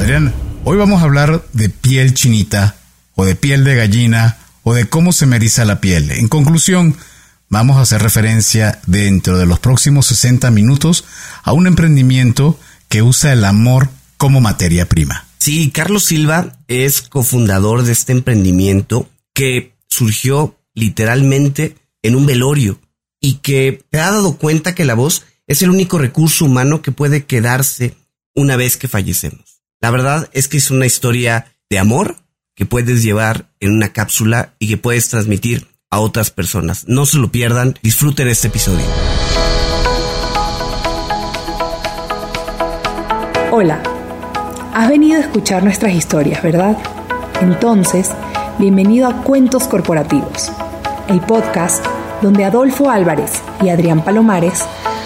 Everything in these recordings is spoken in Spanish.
Adrián, hoy vamos a hablar de piel chinita o de piel de gallina o de cómo se me la piel. En conclusión, vamos a hacer referencia dentro de los próximos 60 minutos a un emprendimiento que usa el amor como materia prima. Sí, Carlos Silva es cofundador de este emprendimiento que surgió literalmente en un velorio y que te ha dado cuenta que la voz es el único recurso humano que puede quedarse una vez que fallecemos. La verdad es que es una historia de amor que puedes llevar en una cápsula y que puedes transmitir a otras personas. No se lo pierdan, disfruten este episodio. Hola, has venido a escuchar nuestras historias, ¿verdad? Entonces, bienvenido a Cuentos Corporativos, el podcast donde Adolfo Álvarez y Adrián Palomares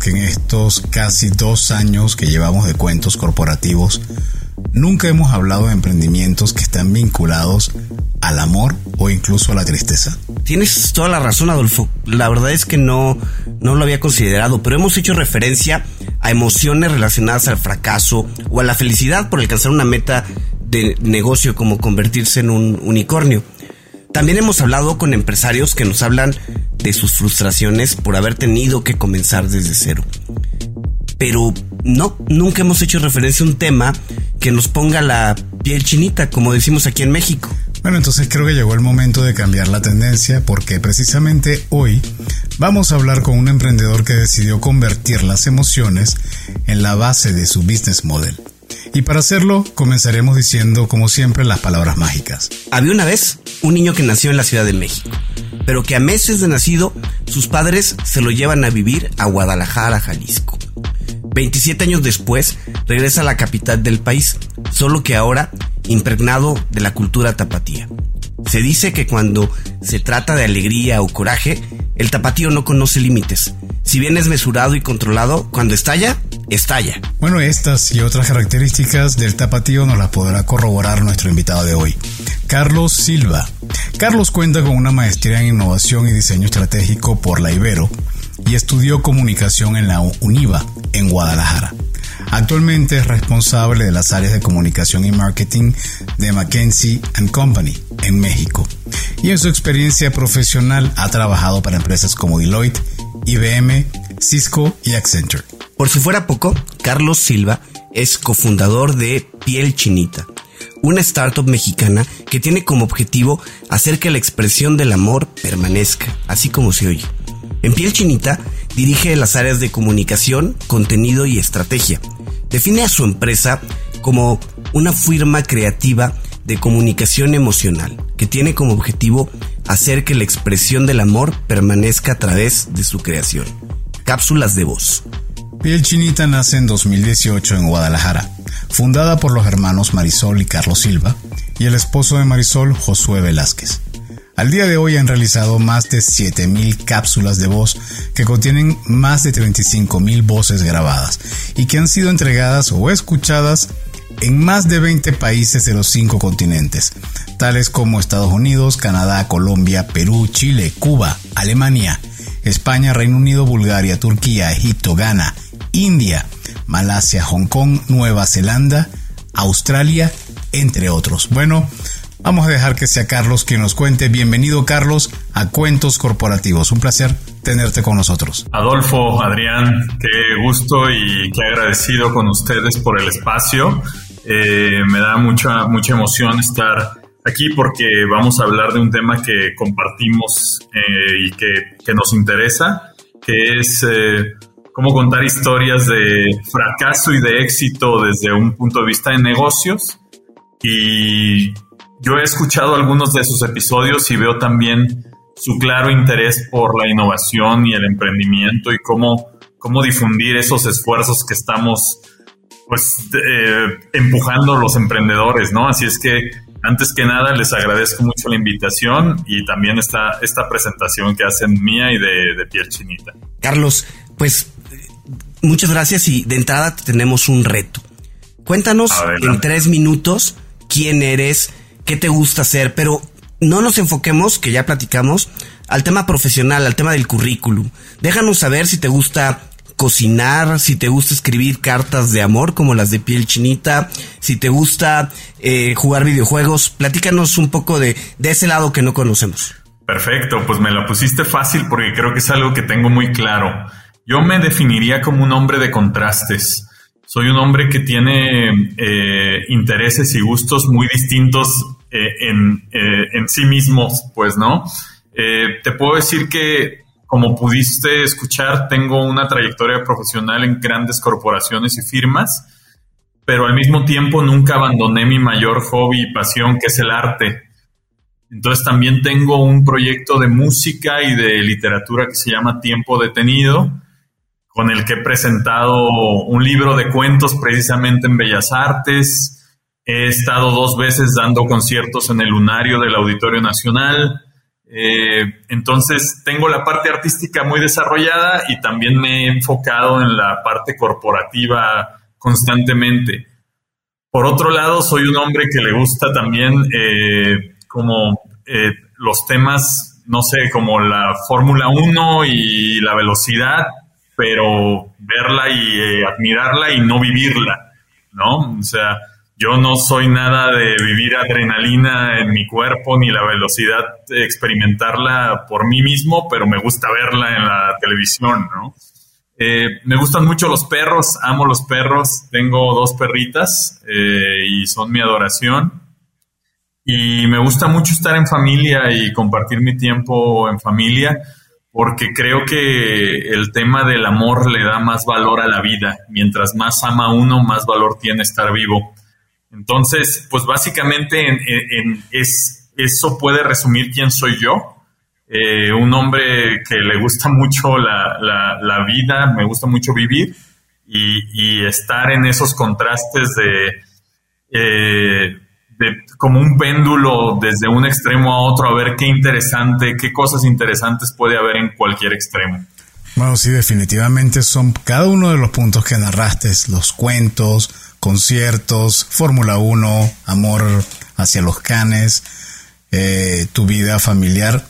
que en estos casi dos años que llevamos de cuentos corporativos, nunca hemos hablado de emprendimientos que están vinculados al amor o incluso a la tristeza? Tienes toda la razón, Adolfo. La verdad es que no, no lo había considerado, pero hemos hecho referencia a emociones relacionadas al fracaso o a la felicidad por alcanzar una meta de negocio como convertirse en un unicornio. También hemos hablado con empresarios que nos hablan de sus frustraciones por haber tenido que comenzar desde cero. Pero no, nunca hemos hecho referencia a un tema que nos ponga la piel chinita, como decimos aquí en México. Bueno, entonces creo que llegó el momento de cambiar la tendencia porque precisamente hoy vamos a hablar con un emprendedor que decidió convertir las emociones en la base de su business model. Y para hacerlo, comenzaremos diciendo, como siempre, las palabras mágicas. Había una vez un niño que nació en la Ciudad de México, pero que a meses de nacido sus padres se lo llevan a vivir a Guadalajara, Jalisco. 27 años después regresa a la capital del país, solo que ahora impregnado de la cultura tapatía. Se dice que cuando se trata de alegría o coraje, el tapatío no conoce límites. Si bien es mesurado y controlado, cuando estalla, estalla. Bueno, estas y otras características del tapatío nos las podrá corroborar nuestro invitado de hoy, Carlos Silva. Carlos cuenta con una maestría en innovación y diseño estratégico por la Ibero y estudió comunicación en la UNIVA en Guadalajara. Actualmente es responsable de las áreas de comunicación y marketing de McKinsey ⁇ Company en México. Y en su experiencia profesional ha trabajado para empresas como Deloitte, IBM, Cisco y Accenture. Por si fuera poco, Carlos Silva es cofundador de Piel Chinita, una startup mexicana que tiene como objetivo hacer que la expresión del amor permanezca, así como se oye. En Piel Chinita dirige las áreas de comunicación, contenido y estrategia. Define a su empresa como una firma creativa de comunicación emocional que tiene como objetivo hacer que la expresión del amor permanezca a través de su creación. Cápsulas de voz. Piel Chinita nace en 2018 en Guadalajara, fundada por los hermanos Marisol y Carlos Silva y el esposo de Marisol, Josué Velázquez. Al día de hoy han realizado más de 7.000 cápsulas de voz que contienen más de 35.000 voces grabadas y que han sido entregadas o escuchadas en más de 20 países de los cinco continentes, tales como Estados Unidos, Canadá, Colombia, Perú, Chile, Cuba, Alemania, España, Reino Unido, Bulgaria, Turquía, Egipto, Ghana, India, Malasia, Hong Kong, Nueva Zelanda, Australia, entre otros. Bueno, vamos a dejar que sea Carlos quien nos cuente. Bienvenido Carlos a Cuentos Corporativos. Un placer tenerte con nosotros. Adolfo, Adrián, qué gusto y qué agradecido con ustedes por el espacio. Eh, me da mucha, mucha emoción estar aquí porque vamos a hablar de un tema que compartimos eh, y que, nos interesa, que es eh, cómo contar historias de fracaso y de éxito desde un punto de vista de negocios. Y yo he escuchado algunos de sus episodios y veo también su claro interés por la innovación y el emprendimiento y cómo, cómo difundir esos esfuerzos que estamos pues eh, empujando los emprendedores, ¿no? Así es que antes que nada les agradezco mucho la invitación y también esta, esta presentación que hacen mía y de, de Pierre Chinita. Carlos, pues muchas gracias y de entrada tenemos un reto. Cuéntanos en tres minutos quién eres, qué te gusta hacer, pero no nos enfoquemos, que ya platicamos, al tema profesional, al tema del currículum. Déjanos saber si te gusta cocinar, si te gusta escribir cartas de amor como las de piel chinita, si te gusta eh, jugar videojuegos, platícanos un poco de, de ese lado que no conocemos. Perfecto, pues me la pusiste fácil porque creo que es algo que tengo muy claro. Yo me definiría como un hombre de contrastes. Soy un hombre que tiene eh, intereses y gustos muy distintos eh, en, en, sí mismos, pues, ¿no? te puedo decir que, como pudiste escuchar, tengo una trayectoria profesional en grandes corporaciones y firmas, pero al mismo tiempo nunca abandoné mi mayor hobby y pasión, que es el arte. Entonces también tengo un proyecto de música y de literatura que se llama Tiempo Detenido, con el que he presentado un libro de cuentos precisamente en Bellas Artes. He estado dos veces dando conciertos en el Lunario del Auditorio Nacional. Eh, entonces tengo la parte artística muy desarrollada y también me he enfocado en la parte corporativa constantemente. Por otro lado, soy un hombre que le gusta también eh, como eh, los temas, no sé, como la Fórmula 1 y la velocidad pero verla y admirarla y no vivirla, ¿no? O sea, yo no soy nada de vivir adrenalina en mi cuerpo ni la velocidad de experimentarla por mí mismo, pero me gusta verla en la televisión, ¿no? Eh, me gustan mucho los perros, amo los perros, tengo dos perritas eh, y son mi adoración. Y me gusta mucho estar en familia y compartir mi tiempo en familia porque creo que el tema del amor le da más valor a la vida. Mientras más ama uno, más valor tiene estar vivo. Entonces, pues básicamente en, es, eso puede resumir quién soy yo. Eh, un hombre que le gusta mucho la, la, vida, me gusta mucho vivir y, estar en esos contrastes de... Eh, como un péndulo desde un extremo a otro a ver qué interesante, qué cosas interesantes puede haber en cualquier extremo. Bueno, sí, definitivamente son cada uno de los puntos que narraste, los cuentos, conciertos, Fórmula 1, amor hacia los canes, eh, tu vida familiar.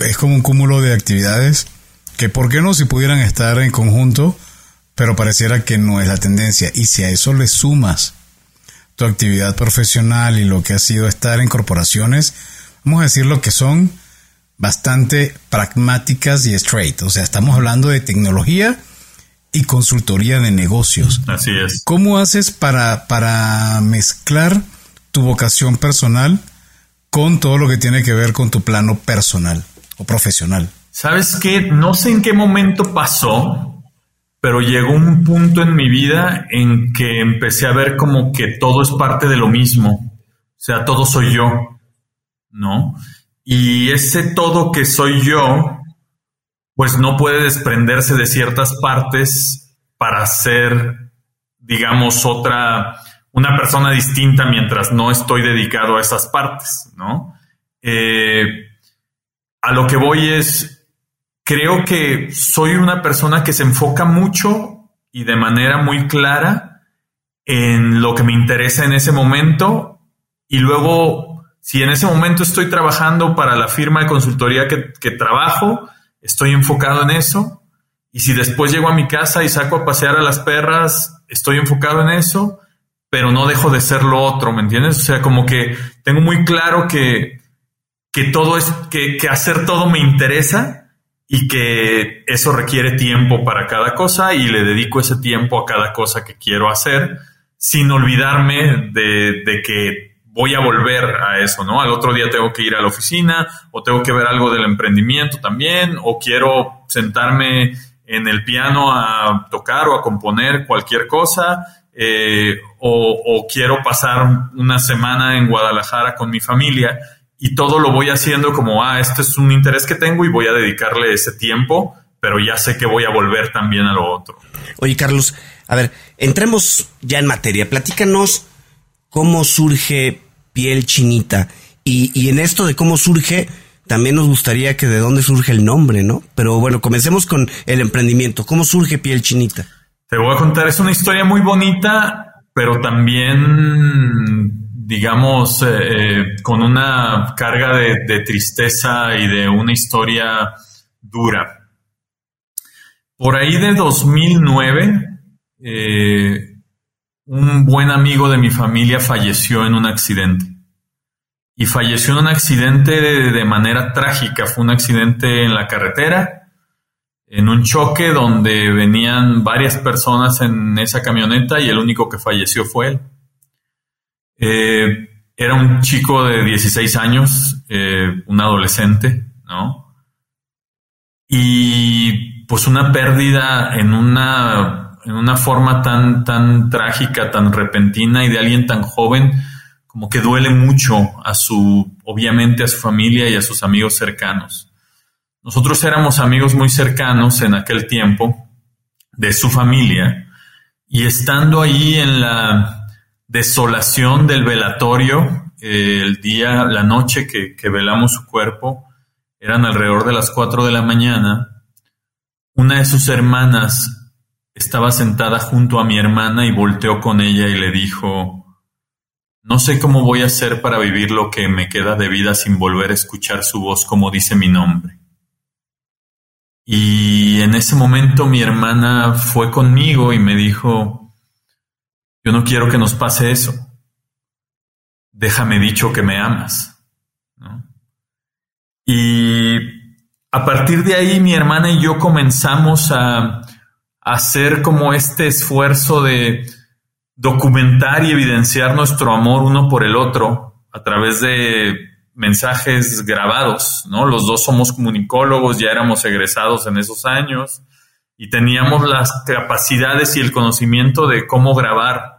Es como un cúmulo de actividades que, ¿por qué no si pudieran estar en conjunto? Pero pareciera que no es la tendencia. Y si a eso le sumas tu actividad profesional y lo que ha sido estar en corporaciones, vamos a decir lo que son bastante pragmáticas y straight. O sea, estamos hablando de tecnología y consultoría de negocios. Así es. ¿Cómo haces para, para mezclar tu vocación personal con todo lo que tiene que ver con tu plano personal o profesional? Sabes que no sé en qué momento pasó, pero llegó un punto en mi vida en que empecé a ver como que todo es parte de lo mismo, o sea, todo soy yo, ¿no? Y ese todo que soy yo, pues no puede desprenderse de ciertas partes para ser, digamos, otra, una persona distinta mientras no estoy dedicado a esas partes, ¿no? Eh, a lo que voy es, creo que soy una persona que se enfoca mucho y de manera muy clara en lo que me interesa en ese momento y luego si en ese momento estoy trabajando para la firma de consultoría que, trabajo, estoy enfocado en eso y si después llego a mi casa y saco a pasear a las perras, estoy enfocado en eso, pero no dejo de ser lo otro, ¿me entiendes? O sea, como que tengo muy claro que, que todo es, que, que hacer todo me interesa y que eso requiere tiempo para cada cosa y le dedico ese tiempo a cada cosa que quiero hacer sin olvidarme de, que voy a volver a eso, ¿no? Al otro día tengo que ir a la oficina o tengo que ver algo del emprendimiento también o quiero sentarme en el piano a tocar o a componer cualquier cosa eh, o, o quiero pasar una semana en Guadalajara con mi familia y todo lo voy haciendo como, ah, este es un interés que tengo y voy a dedicarle ese tiempo pero ya sé que voy a volver también a lo otro. Oye, Carlos, a ver, entremos ya en materia. Platícanos cómo surge piel chinita. Y, y en esto de cómo surge, también nos gustaría que de dónde surge el nombre, ¿no? Pero bueno, comencemos con el emprendimiento. ¿Cómo surge piel chinita? Te voy a contar, es una historia muy bonita, pero también, digamos, eh, eh, con una carga de, tristeza y de una historia dura. Por ahí de 2009, eh, un buen amigo de mi familia falleció en un accidente. Y falleció en un accidente de manera trágica. Fue un accidente en la carretera en un choque donde venían varias personas en esa camioneta y el único que falleció fue él. Eh, era un chico de 16 años, eh, un adolescente, ¿no? Y pues una pérdida en una, en una forma tan, tan trágica, tan repentina y de alguien tan joven, como que duele mucho a su, obviamente a su familia y a sus amigos cercanos. Nosotros éramos amigos muy cercanos en aquel tiempo de su familia y estando ahí en la desolación del velatorio, eh, el día, la noche que, que velamos su cuerpo, eran alrededor de las 4 de la mañana, una de sus hermanas estaba sentada junto a mi hermana y volteó con ella y le dijo, no sé cómo voy a hacer para vivir lo que me queda de vida sin volver a escuchar su voz como dice mi nombre. Y en ese momento mi hermana fue conmigo y me dijo, yo no quiero que nos pase eso. Déjame dicho que me amas. Y a partir de ahí mi hermana y yo comenzamos a, hacer como este esfuerzo de documentar y evidenciar nuestro amor uno por el otro a través de mensajes grabados, ¿no? Los dos somos comunicólogos, ya éramos egresados en esos años y teníamos las capacidades y el conocimiento de cómo grabar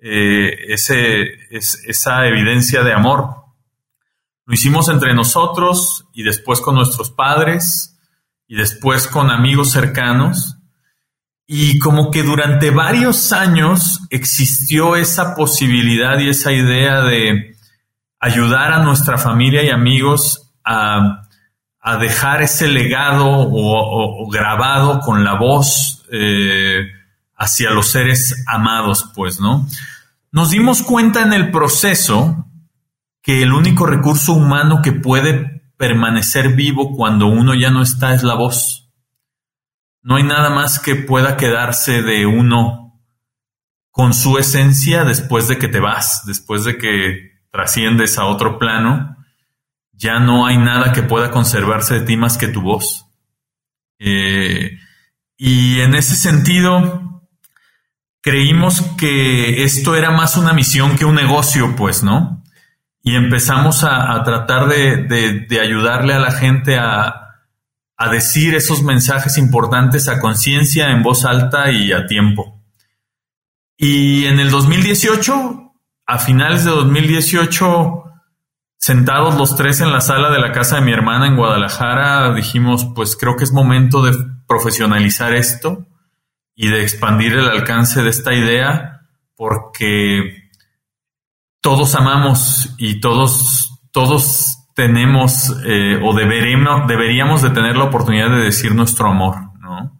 eh, ese, esa evidencia de amor. Lo hicimos entre nosotros y después con nuestros padres y después con amigos cercanos. Y como que durante varios años existió esa posibilidad y esa idea de, ayudar a nuestra familia y amigos a, dejar ese legado o, grabado con la voz eh, hacia los seres amados, pues, ¿no? Nos dimos cuenta en el proceso que el único recurso humano que puede permanecer vivo cuando uno ya no está es la voz. No hay nada más que pueda quedarse de uno con su esencia después de que te vas, después de que trasciendes a otro plano, ya no hay nada que pueda conservarse de ti más que tu voz. Eh, y en ese sentido, creímos que esto era más una misión que un negocio, pues, ¿no? Y empezamos a, tratar de, ayudarle a la gente a, a decir esos mensajes importantes a conciencia, en voz alta y a tiempo. Y en el 2018 a finales de 2018, sentados los tres en la sala de la casa de mi hermana en Guadalajara, dijimos, pues creo que es momento de profesionalizar esto y de expandir el alcance de esta idea, porque todos amamos y todos, todos tenemos eh, o deberíamos, deberíamos de tener la oportunidad de decir nuestro amor, ¿no?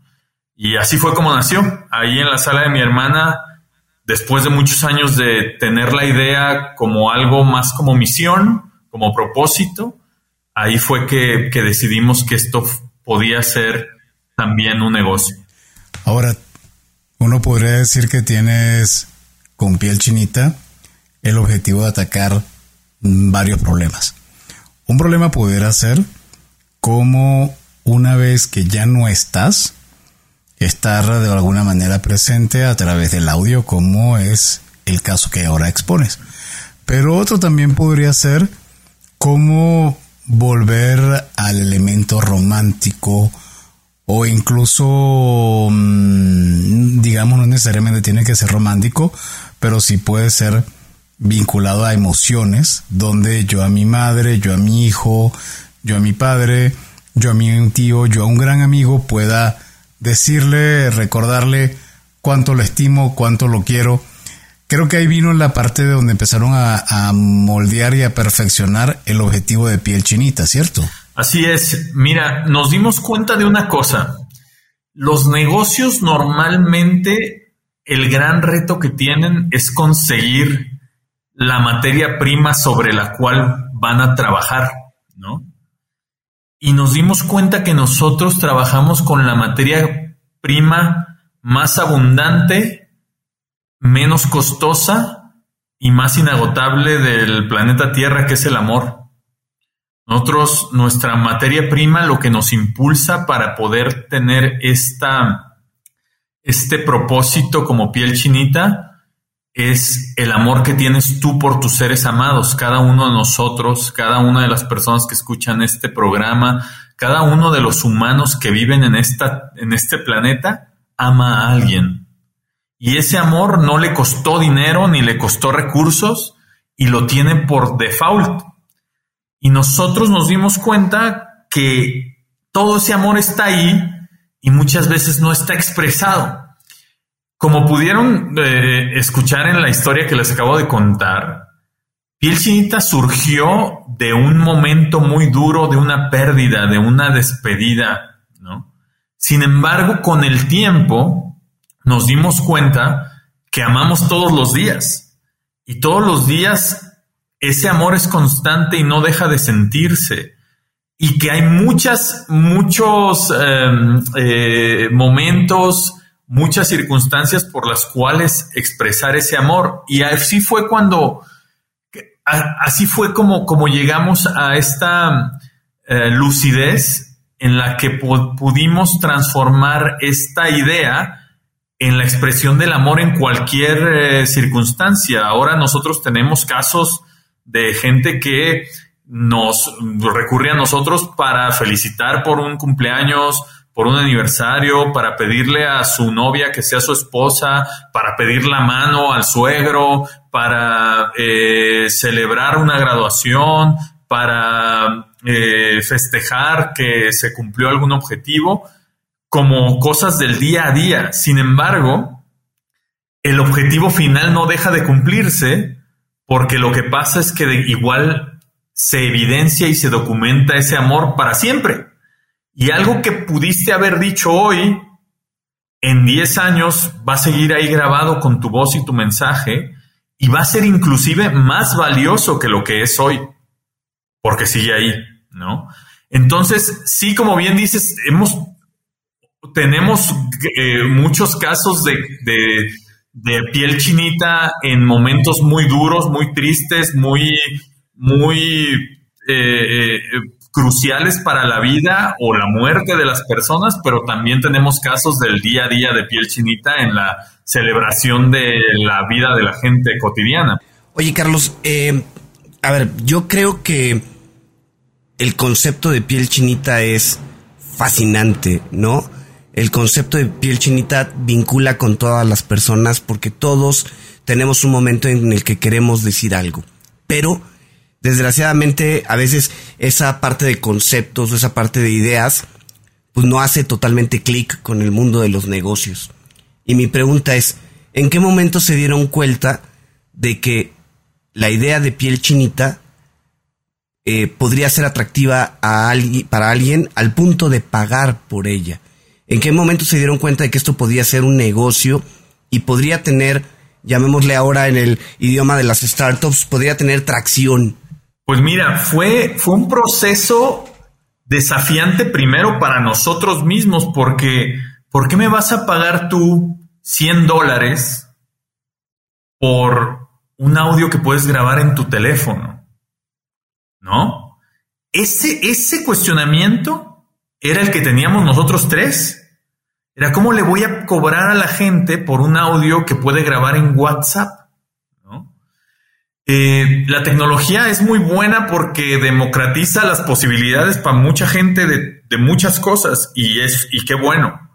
Y así fue como nació. Ahí en la sala de mi hermana después de muchos años de tener la idea como algo más como misión, como propósito, ahí fue que, decidimos que esto podía ser también un negocio. Ahora, uno podría decir que tienes con piel chinita el objetivo de atacar varios problemas. Un problema pudiera ser como una vez que ya no estás, estar de alguna manera presente a través del audio, como es el caso que ahora expones. Pero otro también podría ser cómo volver al elemento romántico o incluso, mm, digamos, no necesariamente tiene que ser romántico, pero sí puede ser vinculado a emociones, donde yo a mi madre, yo a mi hijo, yo a mi padre, yo a mi tío, yo a un gran amigo pueda decirle, recordarle cuánto lo estimo, cuánto lo quiero. Creo que ahí vino la parte de donde empezaron a, a moldear y a perfeccionar el objetivo de piel chinita, ¿cierto? Así es. Mira, nos dimos cuenta de una cosa. Los negocios normalmente el gran reto que tienen es conseguir la materia prima sobre la cual van a trabajar, ¿no? Y nos dimos cuenta que nosotros trabajamos con la materia prima más abundante, menos costosa y más inagotable del planeta Tierra, que es el amor. Nosotros, nuestra materia prima, lo que nos impulsa para poder tener esta, este propósito como piel chinita, es el amor que tienes tú por tus seres amados, cada uno de nosotros, cada una de las personas que escuchan este programa, cada uno de los humanos que viven en, esta, en este planeta, ama a alguien. Y ese amor no le costó dinero ni le costó recursos y lo tiene por default. Y nosotros nos dimos cuenta que todo ese amor está ahí y muchas veces no está expresado. Como pudieron eh, escuchar en la historia que les acabo de contar, Piel Chinita surgió de un momento muy duro, de una pérdida, de una despedida, ¿no? Sin embargo, con el tiempo nos dimos cuenta que amamos todos los días y todos los días ese amor es constante y no deja de sentirse y que hay muchas, muchos em, eh, momentos, muchas circunstancias por las cuales expresar ese amor. Y así fue cuando, así fue como, como llegamos a esta eh, lucidez en la que pudimos transformar esta idea en la expresión del amor en cualquier eh, circunstancia. Ahora nosotros tenemos casos de gente que nos recurre a nosotros para felicitar por un cumpleaños, por un aniversario, para pedirle a su novia que sea su esposa, para pedir la mano al suegro, para eh, celebrar una graduación, para eh, festejar que se cumplió algún objetivo, como cosas del día a día. Sin embargo, el objetivo final no deja de cumplirse porque lo que pasa es que igual se evidencia y se documenta ese amor para siempre. Y algo que pudiste haber dicho hoy, en 10 años va a seguir ahí grabado con tu voz y tu mensaje y va a ser inclusive más valioso que lo que es hoy, porque sigue ahí, ¿no? Entonces, sí, como bien dices, hemos, tenemos eh, muchos casos de, de, piel chinita en momentos muy duros, muy tristes, muy, muy eh, eh, cruciales para la vida o la muerte de las personas, pero también tenemos casos del día a día de piel chinita en la celebración de la vida de la gente cotidiana. Oye, Carlos, eh, a ver, yo creo que el concepto de piel chinita es fascinante, ¿no? El concepto de piel chinita vincula con todas las personas porque todos tenemos un momento en el que queremos decir algo, pero desgraciadamente a veces esa parte de conceptos, esa parte de ideas, pues no hace totalmente clic con el mundo de los negocios. Y mi pregunta es, ¿en qué momento se dieron cuenta de que la idea de piel chinita eh, podría ser atractiva a alguien, para alguien al punto de pagar por ella? ¿En qué momento se dieron cuenta de que esto podía ser un negocio y podría tener, llamémosle ahora en el idioma de las startups, podría tener tracción? Pues mira, fue, fue un proceso desafiante primero para nosotros mismos, porque ¿por qué me vas a pagar tú 100 dólares por un audio que puedes grabar en tu teléfono? ¿No? Ese, ese cuestionamiento era el que teníamos nosotros tres. Era cómo le voy a cobrar a la gente por un audio que puede grabar en WhatsApp. Eh, la tecnología es muy buena porque democratiza las posibilidades para mucha gente de, muchas cosas y es y qué bueno.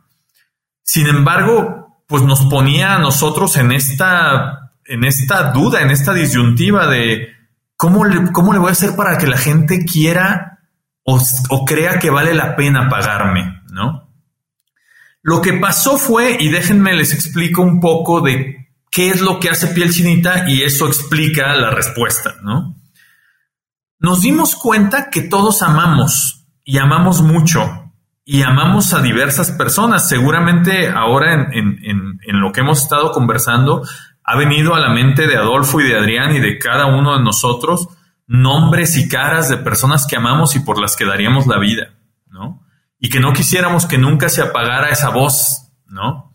Sin embargo, pues nos ponía a nosotros en esta en esta duda, en esta disyuntiva de cómo le, cómo le voy a hacer para que la gente quiera o, crea que vale la pena pagarme, ¿no? Lo que pasó fue, y déjenme les explico un poco de qué es lo que hace piel chinita y eso explica la respuesta, ¿no? Nos dimos cuenta que todos amamos y amamos mucho y amamos a diversas personas. Seguramente ahora en, en lo que hemos estado conversando ha venido a la mente de Adolfo y de Adrián y de cada uno de nosotros nombres y caras de personas que amamos y por las que daríamos la vida, ¿no? Y que no quisiéramos que nunca se apagara esa voz, ¿no?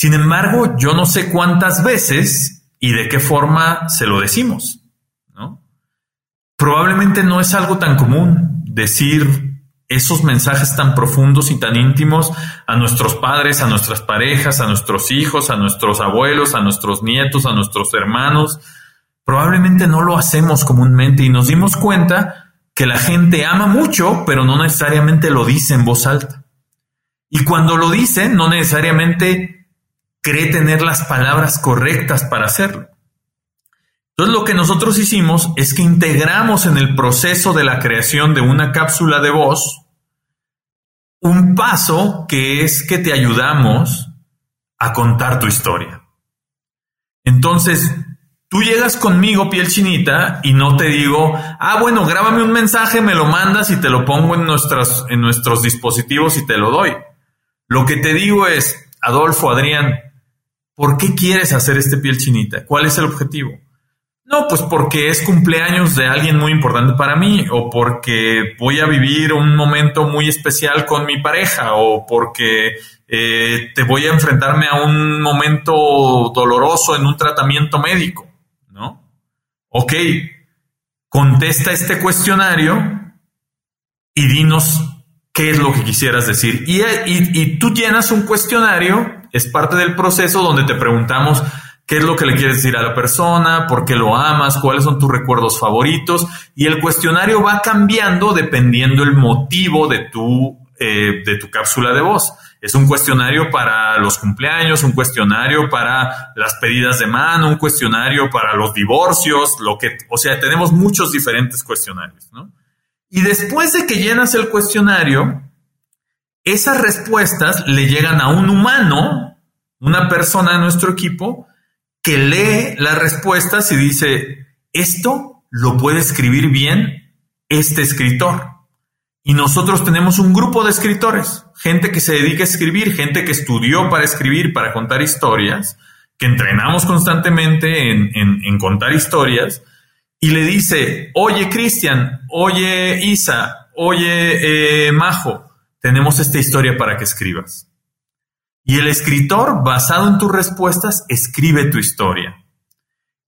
Sin embargo, yo no sé cuántas veces y de qué forma se lo decimos, ¿no? Probablemente no es algo tan común decir esos mensajes tan profundos y tan íntimos a nuestros padres, a nuestras parejas, a nuestros hijos, a nuestros abuelos, a nuestros nietos, a nuestros hermanos, probablemente no lo hacemos comúnmente y nos dimos cuenta que la gente ama mucho, pero no necesariamente lo dice en voz alta. Y cuando lo dice, no necesariamente cree tener las palabras correctas para hacerlo. Entonces lo que nosotros hicimos es que integramos en el proceso de la creación de una cápsula de voz un paso que es que te ayudamos a contar tu historia. Entonces, Tú llegas conmigo, piel chinita, y no te digo, ah, bueno, grábame un mensaje, me lo mandas y te lo pongo en, en nuestros dispositivos y te lo doy. Lo que te digo es, Adolfo, Adrián, ¿por qué quieres hacer este piel chinita? ¿Cuál es el objetivo? No, pues porque es cumpleaños de alguien muy importante para mí, o porque voy a vivir un momento muy especial con mi pareja, o porque eh, te voy a enfrentarme a un momento doloroso en un tratamiento médico. Ok, contesta este cuestionario y dinos qué es lo que quisieras decir. Y, y, tú llenas un cuestionario, es parte del proceso donde te preguntamos qué es lo que le quieres decir a la persona, por qué lo amas, cuáles son tus recuerdos favoritos. Y el cuestionario va cambiando dependiendo el motivo de tu, eh, de tu cápsula de voz. Es un cuestionario para los cumpleaños, un cuestionario para las pedidas de mano, un cuestionario para los divorcios, lo que, o sea, tenemos muchos diferentes cuestionarios, ¿no? Y después de que llenas el cuestionario, esas respuestas le llegan a un humano, una persona de nuestro equipo, que lee las respuestas y dice, esto lo puede escribir bien este escritor. Y nosotros tenemos un grupo de escritores, gente que se dedica a escribir, gente que estudió para escribir, para contar historias, que entrenamos constantemente en, contar historias, y le dice, oye Cristian, oye Isa, oye eh, Majo, tenemos esta historia para que escribas. Y el escritor, basado en tus respuestas, escribe tu historia.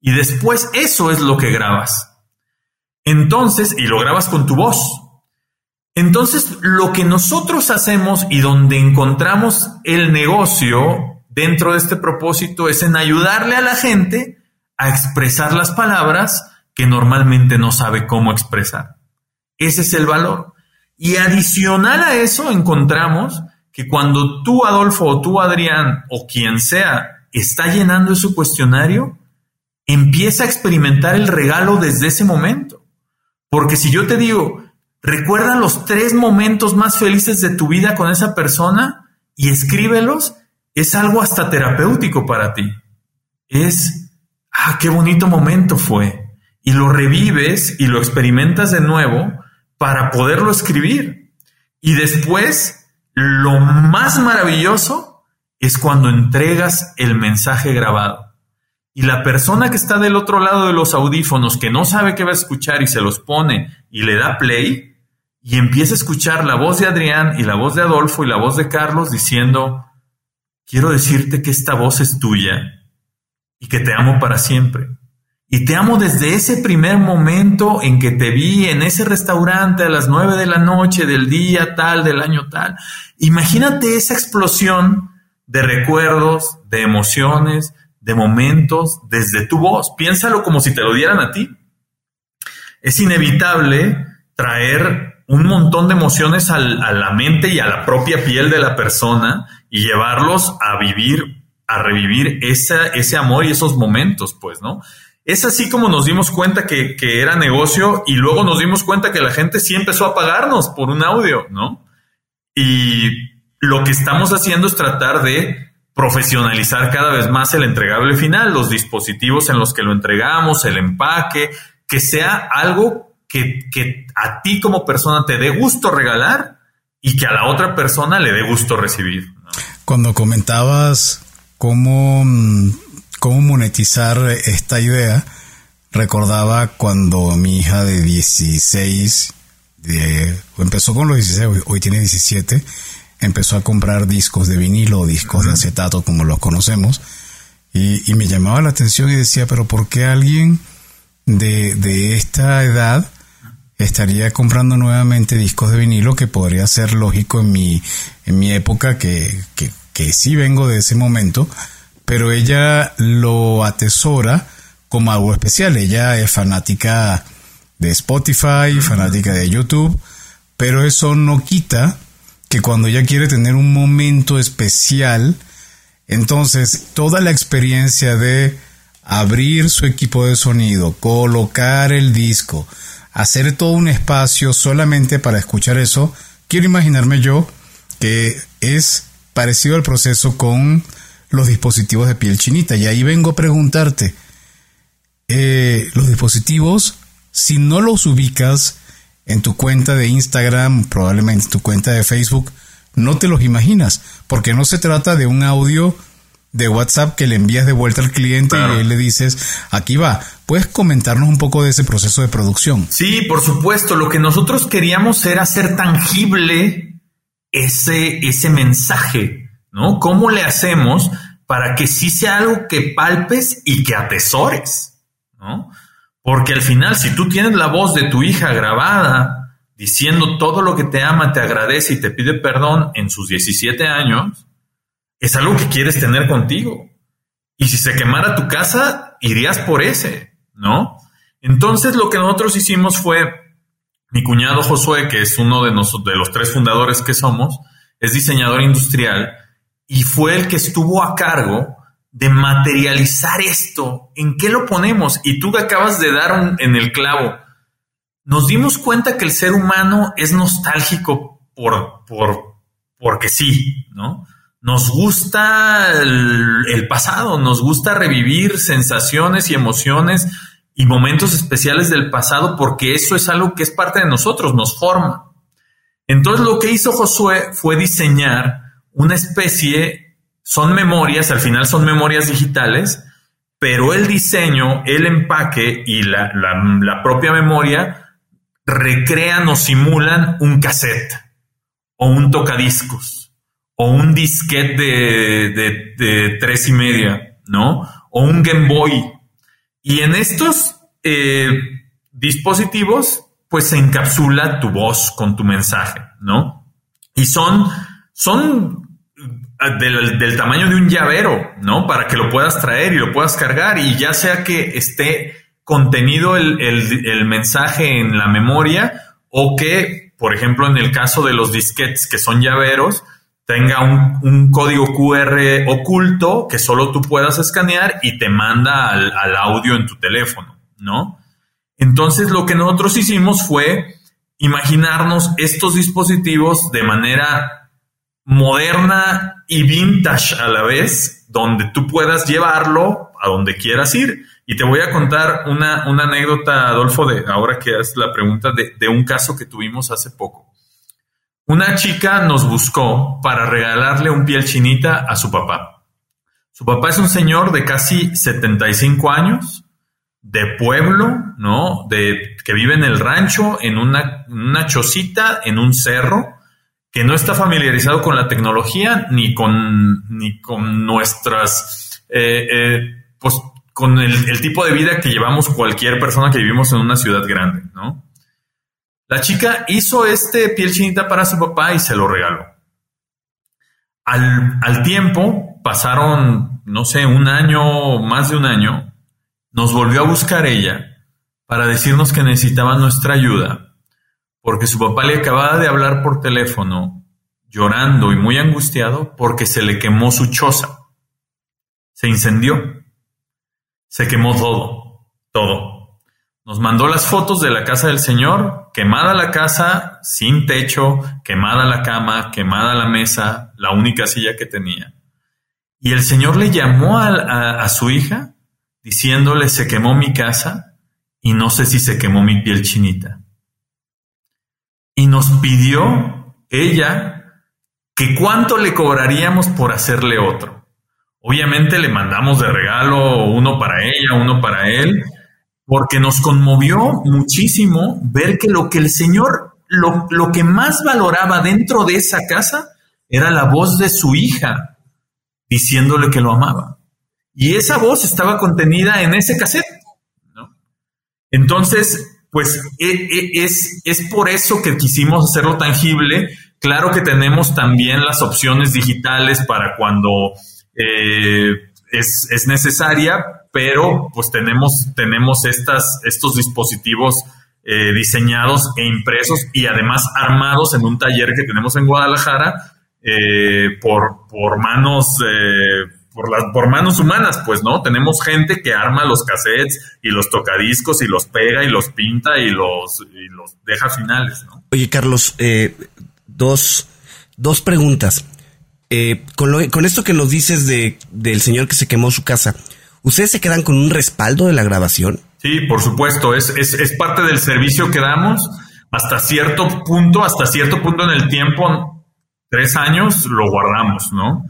Y después eso es lo que grabas. Entonces, y lo grabas con tu voz. Entonces, lo que nosotros hacemos y donde encontramos el negocio dentro de este propósito es en ayudarle a la gente a expresar las palabras que normalmente no sabe cómo expresar. Ese es el valor. Y adicional a eso encontramos que cuando tú, Adolfo, o tú, Adrián, o quien sea, está llenando ese cuestionario, empieza a experimentar el regalo desde ese momento. Porque si yo te digo, Recuerda los tres momentos más felices de tu vida con esa persona y escríbelos. Es algo hasta terapéutico para ti. Es, ah, qué bonito momento fue. Y lo revives y lo experimentas de nuevo para poderlo escribir. Y después, lo más maravilloso es cuando entregas el mensaje grabado. Y la persona que está del otro lado de los audífonos, que no sabe qué va a escuchar y se los pone y le da play, y empieza a escuchar la voz de Adrián y la voz de Adolfo y la voz de Carlos diciendo, quiero decirte que esta voz es tuya y que te amo para siempre. Y te amo desde ese primer momento en que te vi en ese restaurante a las nueve de la noche del día tal, del año tal. Imagínate esa explosión de recuerdos, de emociones, de momentos desde tu voz. Piénsalo como si te lo dieran a ti. Es inevitable traer un montón de emociones a la mente y a la propia piel de la persona y llevarlos a vivir, a revivir ese amor y esos momentos, pues, ¿no? Es así como nos dimos cuenta que, era negocio y luego nos dimos cuenta que la gente sí empezó a pagarnos por un audio, ¿no? Y lo que estamos haciendo es tratar de profesionalizar cada vez más el entregable final, los dispositivos en los que lo entregamos, el empaque, que sea algo que, que a ti como persona te dé gusto regalar y que a la otra persona le dé gusto recibir. Cuando comentabas cómo, cómo monetizar esta idea, recordaba cuando mi hija de 16, empezó con los 16, hoy tiene 17, empezó a comprar discos de vinilo o discos de acetato como los conocemos y, y, me llamaba la atención y decía, pero ¿por qué alguien de, de esta edad estaría comprando nuevamente discos de vinilo que podría ser lógico en mi, en mi época que, que, que sí vengo de ese momento, pero ella lo atesora como algo especial. Ella es fanática de Spotify, fanática de YouTube, pero eso no quita que cuando ella quiere tener un momento especial, entonces toda la experiencia de abrir su equipo de sonido, colocar el disco, hacer todo un espacio solamente para escuchar eso, quiero imaginarme yo que es parecido al proceso con los dispositivos de piel chinita. Y ahí vengo a preguntarte, eh, los dispositivos, si no los ubicas en tu cuenta de Instagram, probablemente en tu cuenta de Facebook, no te los imaginas, porque no se trata de un audio de WhatsApp que le envías de vuelta al cliente y le dices, aquí va, ¿puedes comentarnos un poco de ese proceso de producción? Sí, por supuesto, lo que nosotros queríamos era hacer tangible ese, ese mensaje, ¿no? ¿Cómo le hacemos para que sí sea algo que palpes y que atesores, ¿no? Porque al final, si tú tienes la voz de tu hija grabada diciendo todo lo que te ama, te agradece y te pide perdón en sus 17 años, es algo que quieres tener contigo. Y si se quemara tu casa, irías por ese, ¿no? Entonces lo que nosotros hicimos fue, mi cuñado Josué, que es uno de, de los tres fundadores que somos, es diseñador industrial y fue el que estuvo a cargo de materializar esto. ¿En qué lo ponemos? Y tú acabas de dar en el clavo. Nos dimos cuenta que el ser humano es nostálgico por, por, porque sí, ¿no? nos gusta el, pasado, nos gusta revivir sensaciones y emociones y momentos especiales del pasado porque eso es algo que es parte de nosotros, nos forma. Entonces lo que hizo Josué fue diseñar una especie, son memorias, al final son memorias digitales, pero el diseño, el empaque y la, la propia memoria recrean o simulan un cassette o un tocadiscos o un disquete de, tres y media, ¿no? O un Game Boy. Y en estos eh, dispositivos, pues se encapsula tu voz con tu mensaje, ¿no? Y son, son eh, del, tamaño de un llavero, ¿no? Para que lo puedas traer y lo puedas cargar y ya sea que esté contenido el, el mensaje en la memoria o que, por ejemplo, en el caso de los disquetes que son llaveros, tenga un, código QR oculto que solo tú puedas escanear y te manda al, audio en tu teléfono, ¿no? Entonces lo que nosotros hicimos fue imaginarnos estos dispositivos de manera moderna y vintage a la vez, donde tú puedas llevarlo a donde quieras ir. Y te voy a contar una, anécdota, Adolfo, de ahora que es la pregunta de, de un caso que tuvimos hace poco. Una chica nos buscó para regalarle un piel chinita a su papá. Su papá es un señor de casi 75 años, de pueblo, ¿no? De, que vive en el rancho, en una, una chocita, en un cerro, que no está familiarizado con la tecnología ni con, ni con nuestras, eh, eh, pues con el, tipo de vida que llevamos cualquier persona que vivimos en una ciudad grande, ¿no? La chica hizo este piel chinita para su papá y se lo regaló. Al, tiempo, pasaron, no sé, un año, más de un año, nos volvió a buscar ella para decirnos que necesitaba nuestra ayuda, porque su papá le acababa de hablar por teléfono, llorando y muy angustiado, porque se le quemó su choza. Se incendió. Se quemó todo. todo. Nos mandó las fotos de la casa del Señor, quemada la casa, sin techo, quemada la cama, quemada la mesa, la única silla que tenía. Y el Señor le llamó a, su hija diciéndole, se quemó mi casa y no sé si se quemó mi piel chinita. Y nos pidió ella que cuánto le cobraríamos por hacerle otro. Obviamente le mandamos de regalo uno para ella, uno para él, porque nos conmovió muchísimo ver que lo que el Señor, lo, lo que más valoraba dentro de esa casa era la voz de su hija, diciéndole que lo amaba. Y esa voz estaba contenida en ese cassette. Entonces, pues e, e, es, es por eso que quisimos hacerlo tangible. Claro que tenemos también las opciones digitales para cuando eh, es, necesaria, pero pues tenemos, tenemos estas, estos dispositivos eh, diseñados e impresos y además armados en un taller que tenemos en Guadalajara eh, por, por manos, eh, por, las, por manos humanas, pues, ¿no? Tenemos gente que arma los cassettes y los tocadiscos y los pega y los pinta y los, y los deja finales, ¿no? Oye, Carlos, eh, dos, dos preguntas. con, con esto que nos dices de, del señor que se quemó su casa, ¿ustedes se quedan con un respaldo de la grabación? Sí, por supuesto, es, es, es parte del servicio que damos hasta cierto punto, hasta cierto punto en el tiempo tres años lo guardamos, ¿no?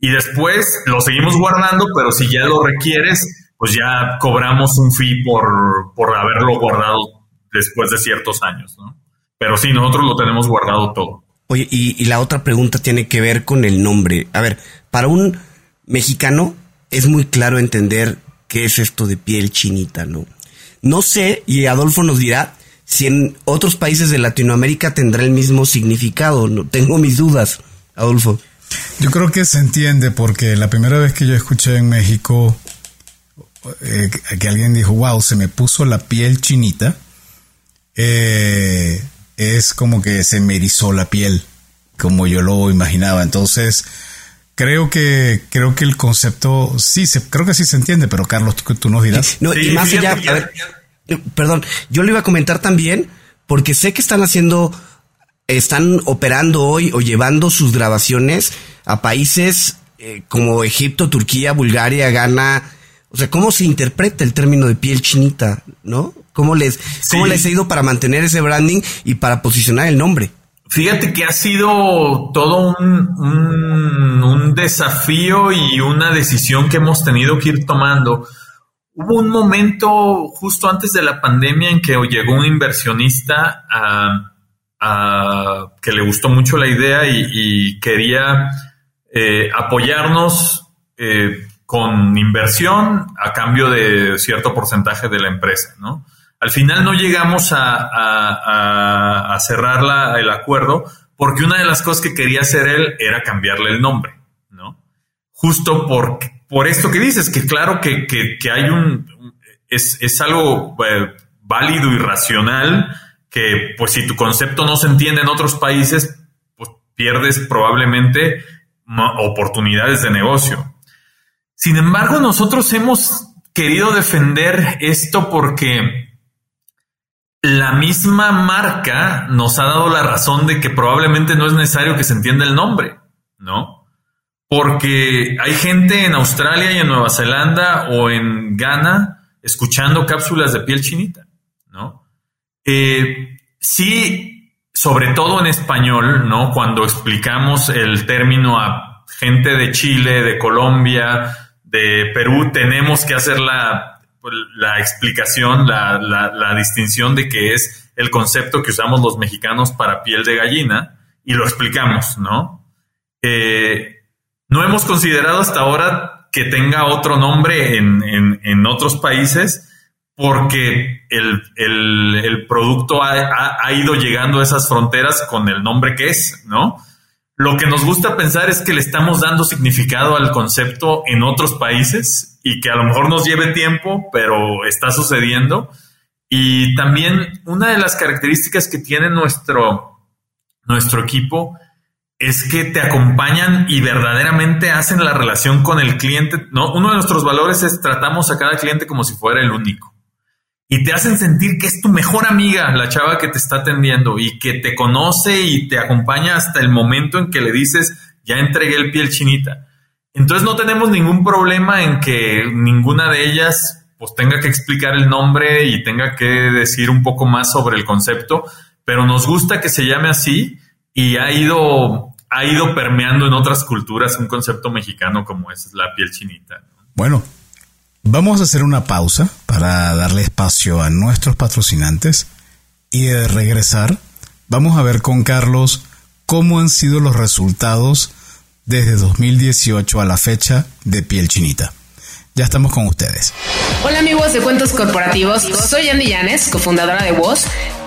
Y después lo seguimos guardando, pero si ya lo requieres, pues ya cobramos un fee por, por haberlo guardado después de ciertos años, ¿no? Pero sí, nosotros lo tenemos guardado todo. Oye, y, y la otra pregunta tiene que ver con el nombre. A ver, para un mexicano es muy claro entender qué es esto de piel chinita, ¿no? No sé, y Adolfo nos dirá si en otros países de Latinoamérica tendrá el mismo significado. No tengo mis dudas, Adolfo. Yo creo que se entiende porque la primera vez que yo escuché en México eh, que alguien dijo, wow, se me puso la piel chinita, eh, es como que se me erizó la piel, como yo lo imaginaba. Entonces, creo que creo que el concepto sí se creo que sí se entiende, pero Carlos, tú, nos dirás. No, y más allá, perdón, yo le iba a comentar también, porque sé que están haciendo, están operando hoy o llevando sus grabaciones a países eh, como Egipto, Turquía, Bulgaria, Ghana. O sea, ¿cómo se interpreta el término de piel chinita? ¿No? ¿Cómo les, ¿Cómo les ha ido para mantener ese branding y para posicionar el nombre? Fíjate que ha sido todo un, un, un, desafío y una decisión que hemos tenido que ir tomando. Hubo un momento justo antes de la pandemia en que llegó un inversionista a, que le gustó mucho la idea y, quería eh, apoyarnos eh, con inversión a cambio de cierto porcentaje de la empresa, ¿no? Al final no llegamos a, cerrar el acuerdo porque una de las cosas que quería hacer él era cambiarle el nombre, ¿no? Justo porque por esto que dices, que claro que, hay un, es, algo eh, válido y racional, que pues si tu concepto no se entiende en otros países, pues pierdes probablemente oportunidades de negocio. Sin embargo, nosotros hemos querido defender esto porque la misma marca nos ha dado la razón de que probablemente no es necesario que se entienda el nombre, ¿no? porque hay gente en Australia y en Nueva Zelanda o en Ghana escuchando cápsulas de piel chinita. Eh, sí, sobre todo en español, ¿no? Cuando explicamos el término a gente de Chile, de Colombia, de Perú, tenemos que hacer la, explicación, la, la distinción de que es el concepto que usamos los mexicanos para piel de gallina y lo explicamos, ¿no? Eh, no hemos considerado hasta ahora que tenga otro nombre en, otros países porque el, producto ha, ido llegando a esas fronteras con el nombre que es, ¿no? Lo que nos gusta pensar es que le estamos dando significado al concepto en otros países y que a lo mejor nos lleve tiempo, pero está sucediendo. Y también una de las características que tiene nuestro, nuestro equipo es que te acompañan y verdaderamente hacen la relación con el cliente. ¿no? Uno de nuestros valores es tratamos a cada cliente como si fuera el único. Y te hacen sentir que es tu mejor amiga, la chava que te está atendiendo y que te conoce y te acompaña hasta el momento en que le dices, ya entregué el piel chinita. Entonces no tenemos ningún problema en que ninguna de ellas pues tenga que explicar el nombre y tenga que decir un poco más sobre el concepto, pero nos gusta que se llame así y ha ido, ha ido permeando en otras culturas un concepto mexicano como es la piel chinita. Bueno, Vamos a hacer una pausa para darle espacio a nuestros patrocinantes y de regresar vamos a ver con Carlos cómo han sido los resultados desde 2018 a la fecha de piel chinita. Ya estamos con ustedes. Hola amigos de Cuentos Corporativos, soy Andy Llanes, cofundadora de Voz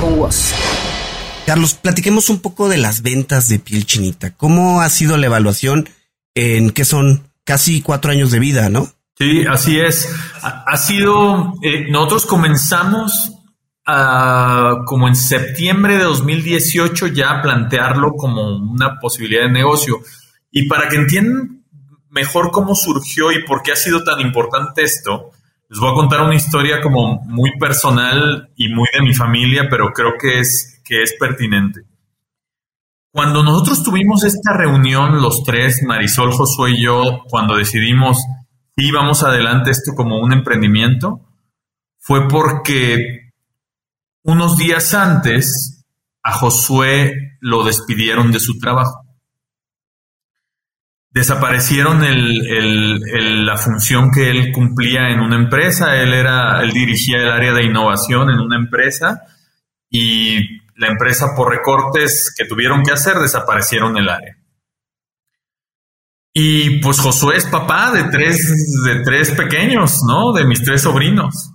con vos. Carlos, platiquemos un poco de las ventas de piel chinita. ¿Cómo ha sido la evaluación en que son casi cuatro años de vida, no? Sí, así es. Ha, sido, eh, nosotros comenzamos como en septiembre de 2018 ya a plantearlo como una posibilidad de negocio. Y para que entiendan mejor cómo surgió y por qué ha sido tan importante esto, les voy a contar una historia como muy personal y muy de mi familia, pero creo que es, que es pertinente. Cuando nosotros tuvimos esta reunión, los tres, Marisol, Josué y yo, cuando decidimos si vamos adelante esto como un emprendimiento, fue porque unos días antes a Josué lo despidieron de su trabajo desaparecieron la función que él cumplía en una empresa. Él era, dirigía el área de innovación en una empresa y la empresa por recortes que tuvieron que hacer desaparecieron el área. Y pues Josué es papá de tres, de tres pequeños, ¿no? De mis tres sobrinos.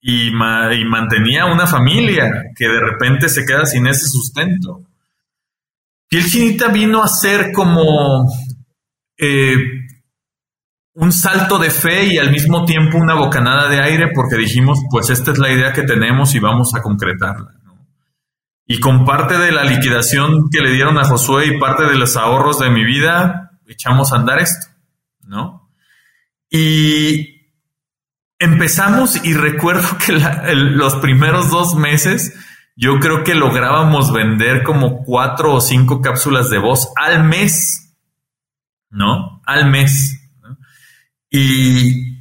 Y, mantenía una familia que de repente se queda sin ese sustento. Y el chinita vino a ser como eh, un salto de fe y al mismo tiempo una bocanada de aire porque dijimos, pues esta es la idea que tenemos y vamos a concretarla. Y con parte de la liquidación que le dieron a Josué y parte de los ahorros de mi vida, echamos a andar esto, ¿no? Y empezamos y recuerdo que los primeros dos meses yo creo que lográbamos vender como cuatro o cinco cápsulas de voz al mes ¿no? Al mes. Y,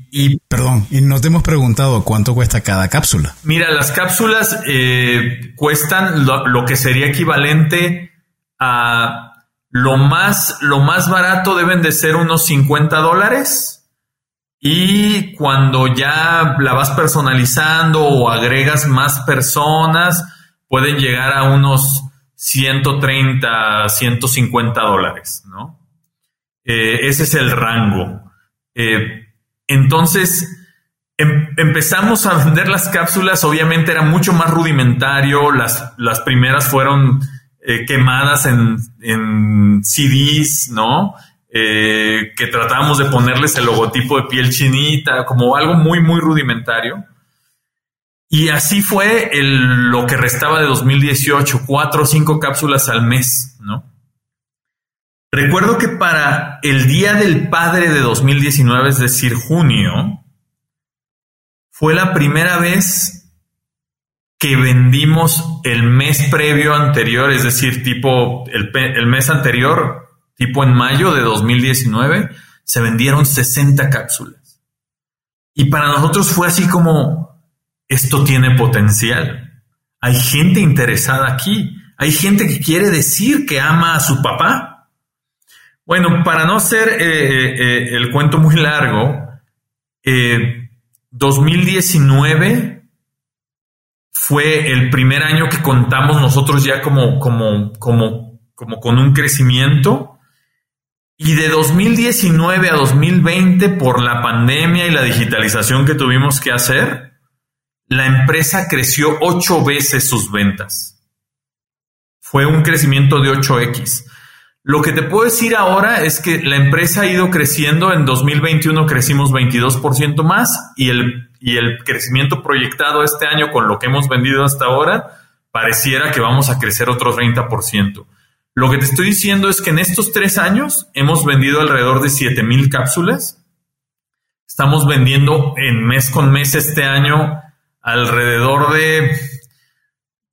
Perdón, y no te hemos preguntado cuánto cuesta cada cápsula. Mira, las cápsulas eh, cuestan lo, que sería equivalente a lo más, lo más barato deben de ser unos 50 dólares. Y cuando ya la vas personalizando o agregas más personas, pueden llegar a unos 130, 150 dólares, ¿no? Eh, ese es el rango. Eh, entonces, em, empezamos a vender las cápsulas, obviamente era mucho más rudimentario, las, las primeras fueron eh, quemadas en, en, CDs, ¿no? que tratábamos de ponerles el logotipo de piel chinita, como algo muy, muy rudimentario. Y así fue lo que restaba de 2018, cuatro o cinco cápsulas al mes. Recuerdo que para el Día del Padre de 2019, es decir, junio, fue la primera vez que vendimos el mes previo anterior, es decir, tipo el, el mes anterior, tipo en mayo de 2019, se vendieron 60 cápsulas. Y para nosotros fue así como, esto tiene potencial. Hay gente interesada aquí. Hay gente que quiere decir que ama a su papá bueno, para no ser eh, eh, eh, el cuento muy largo, 2019 fue el primer año que contamos nosotros ya como, como, como, como con un crecimiento. Y de 2019 a 2020, por la pandemia y la digitalización que tuvimos que hacer, la empresa creció ocho veces sus ventas. Fue un crecimiento de 8x. Lo que te puedo decir ahora es que la empresa ha ido creciendo. En 2021 crecimos 22% más y el, y el crecimiento proyectado este año con lo que hemos vendido hasta ahora pareciera que vamos a crecer otro 30%. Lo que te estoy diciendo es que en estos tres años hemos vendido alrededor de 7000 cápsulas. Estamos vendiendo en mes con mes este año alrededor de,